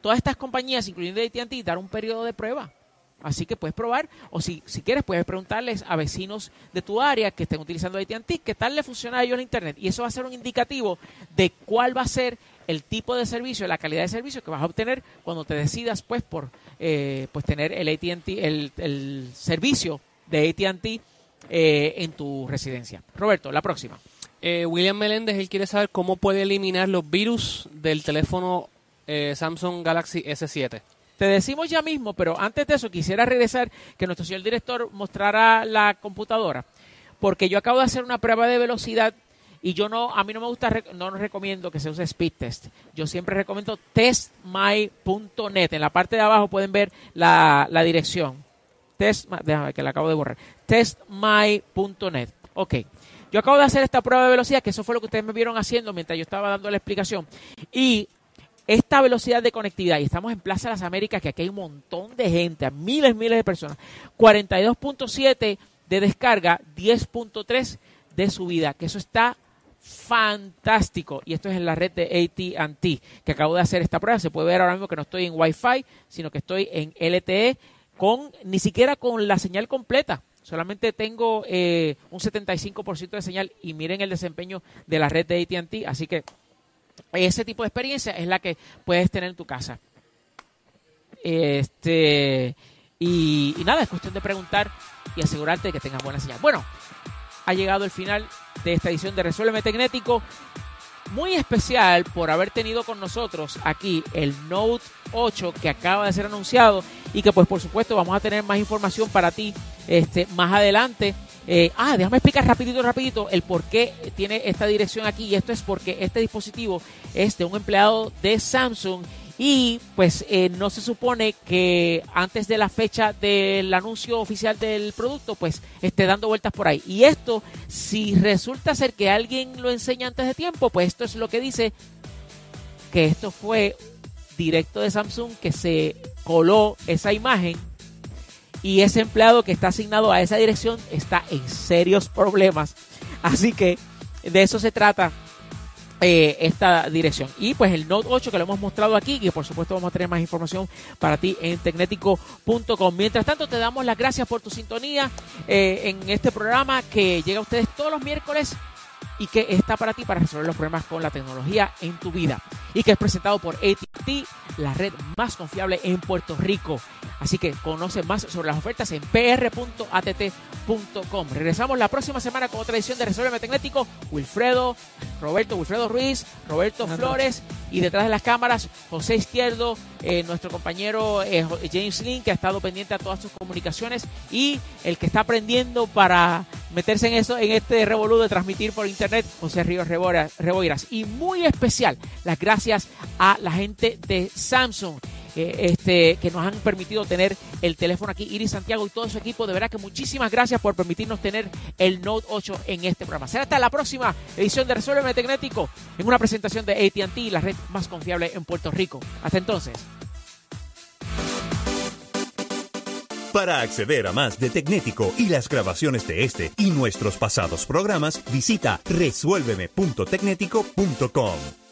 [SPEAKER 2] todas estas compañías, incluyendo AT&T, dar un periodo de prueba. Así que puedes probar o si, si quieres puedes preguntarles a vecinos de tu área que estén utilizando AT&T qué tal le funciona a ellos el internet y eso va a ser un indicativo de cuál va a ser el tipo de servicio, la calidad de servicio que vas a obtener cuando te decidas pues por eh, pues tener el AT&T el, el servicio de AT&T eh, en tu residencia. Roberto, la próxima.
[SPEAKER 3] Eh, William Meléndez, él quiere saber cómo puede eliminar los virus del teléfono eh, Samsung Galaxy S7.
[SPEAKER 2] Te decimos ya mismo, pero antes de eso quisiera regresar que nuestro señor director mostrara la computadora, porque yo acabo de hacer una prueba de velocidad y yo no, a mí no me gusta, no nos recomiendo que se use speed test. Yo siempre recomiendo testmy.net. En la parte de abajo pueden ver la, dirección test, déjame que la acabo de borrar, testmy.net. Ok, yo acabo de hacer esta prueba de velocidad, que eso fue lo que ustedes me vieron haciendo mientras yo estaba dando la explicación. Y esta velocidad de conectividad, y estamos en Plaza de las Américas, que aquí hay un montón de gente, miles, miles de personas, 42.7 de descarga, 10.3 de subida, que eso está fantástico. Y esto es en la red de ATT, que acabo de hacer esta prueba. Se puede ver ahora mismo que no estoy en Wi-Fi, sino que estoy en LTE, con ni siquiera con la señal completa. Solamente tengo eh, un 75% de señal y miren el desempeño de la red de ATT. Así que ese tipo de experiencia es la que puedes tener en tu casa. Este, y, nada, es cuestión de preguntar y asegurarte de que tengas buena señal. Bueno, ha llegado el final de esta edición de Resuélveme Tecnético. Muy especial por haber tenido con nosotros aquí el Note 8 que acaba de ser anunciado y que pues por supuesto vamos a tener más información para ti este, más adelante. Eh, ah, déjame explicar rapidito, rapidito el por qué tiene esta dirección aquí. Y esto es porque este dispositivo es de un empleado de Samsung y pues eh, no se supone que antes de la fecha del anuncio oficial del producto pues esté dando vueltas por ahí. Y esto, si resulta ser que alguien lo enseña antes de tiempo, pues esto es lo que dice que esto fue directo de Samsung que se coló esa imagen y ese empleado que está asignado a esa dirección está en serios problemas. Así que de eso se trata eh, esta dirección. Y pues el Note 8 que lo hemos mostrado aquí, y por supuesto vamos a tener más información para ti en tecnético.com. Mientras tanto, te damos las gracias por tu sintonía eh, en este programa que llega a ustedes todos los miércoles y que está para ti para resolver los problemas con la tecnología en tu vida y que es presentado por AT&T, la red más confiable en Puerto Rico. Así que conoce más sobre las ofertas en pr.att.com. Regresamos la próxima semana con otra edición de Resuelve Tecnético. Wilfredo, Roberto, Wilfredo Ruiz, Roberto Flores y detrás de las cámaras José Izquierdo, eh, nuestro compañero eh, James Lin, que ha estado pendiente a todas sus comunicaciones y el que está aprendiendo para meterse en eso, en este revolú de transmitir por internet, José Ríos Reboiras. Y muy especial, las gracias a la gente de Samsung. Eh, este, que nos han permitido tener el teléfono aquí, Iris Santiago y todo su equipo. De verdad que muchísimas gracias por permitirnos tener el Note 8 en este programa. Será hasta la próxima edición de Resuelve Tecnético en una presentación de ATT, la red más confiable en Puerto Rico. Hasta entonces.
[SPEAKER 1] Para acceder a más de Tecnético y las grabaciones de este y nuestros pasados programas, visita resuélveme.tecnético.com.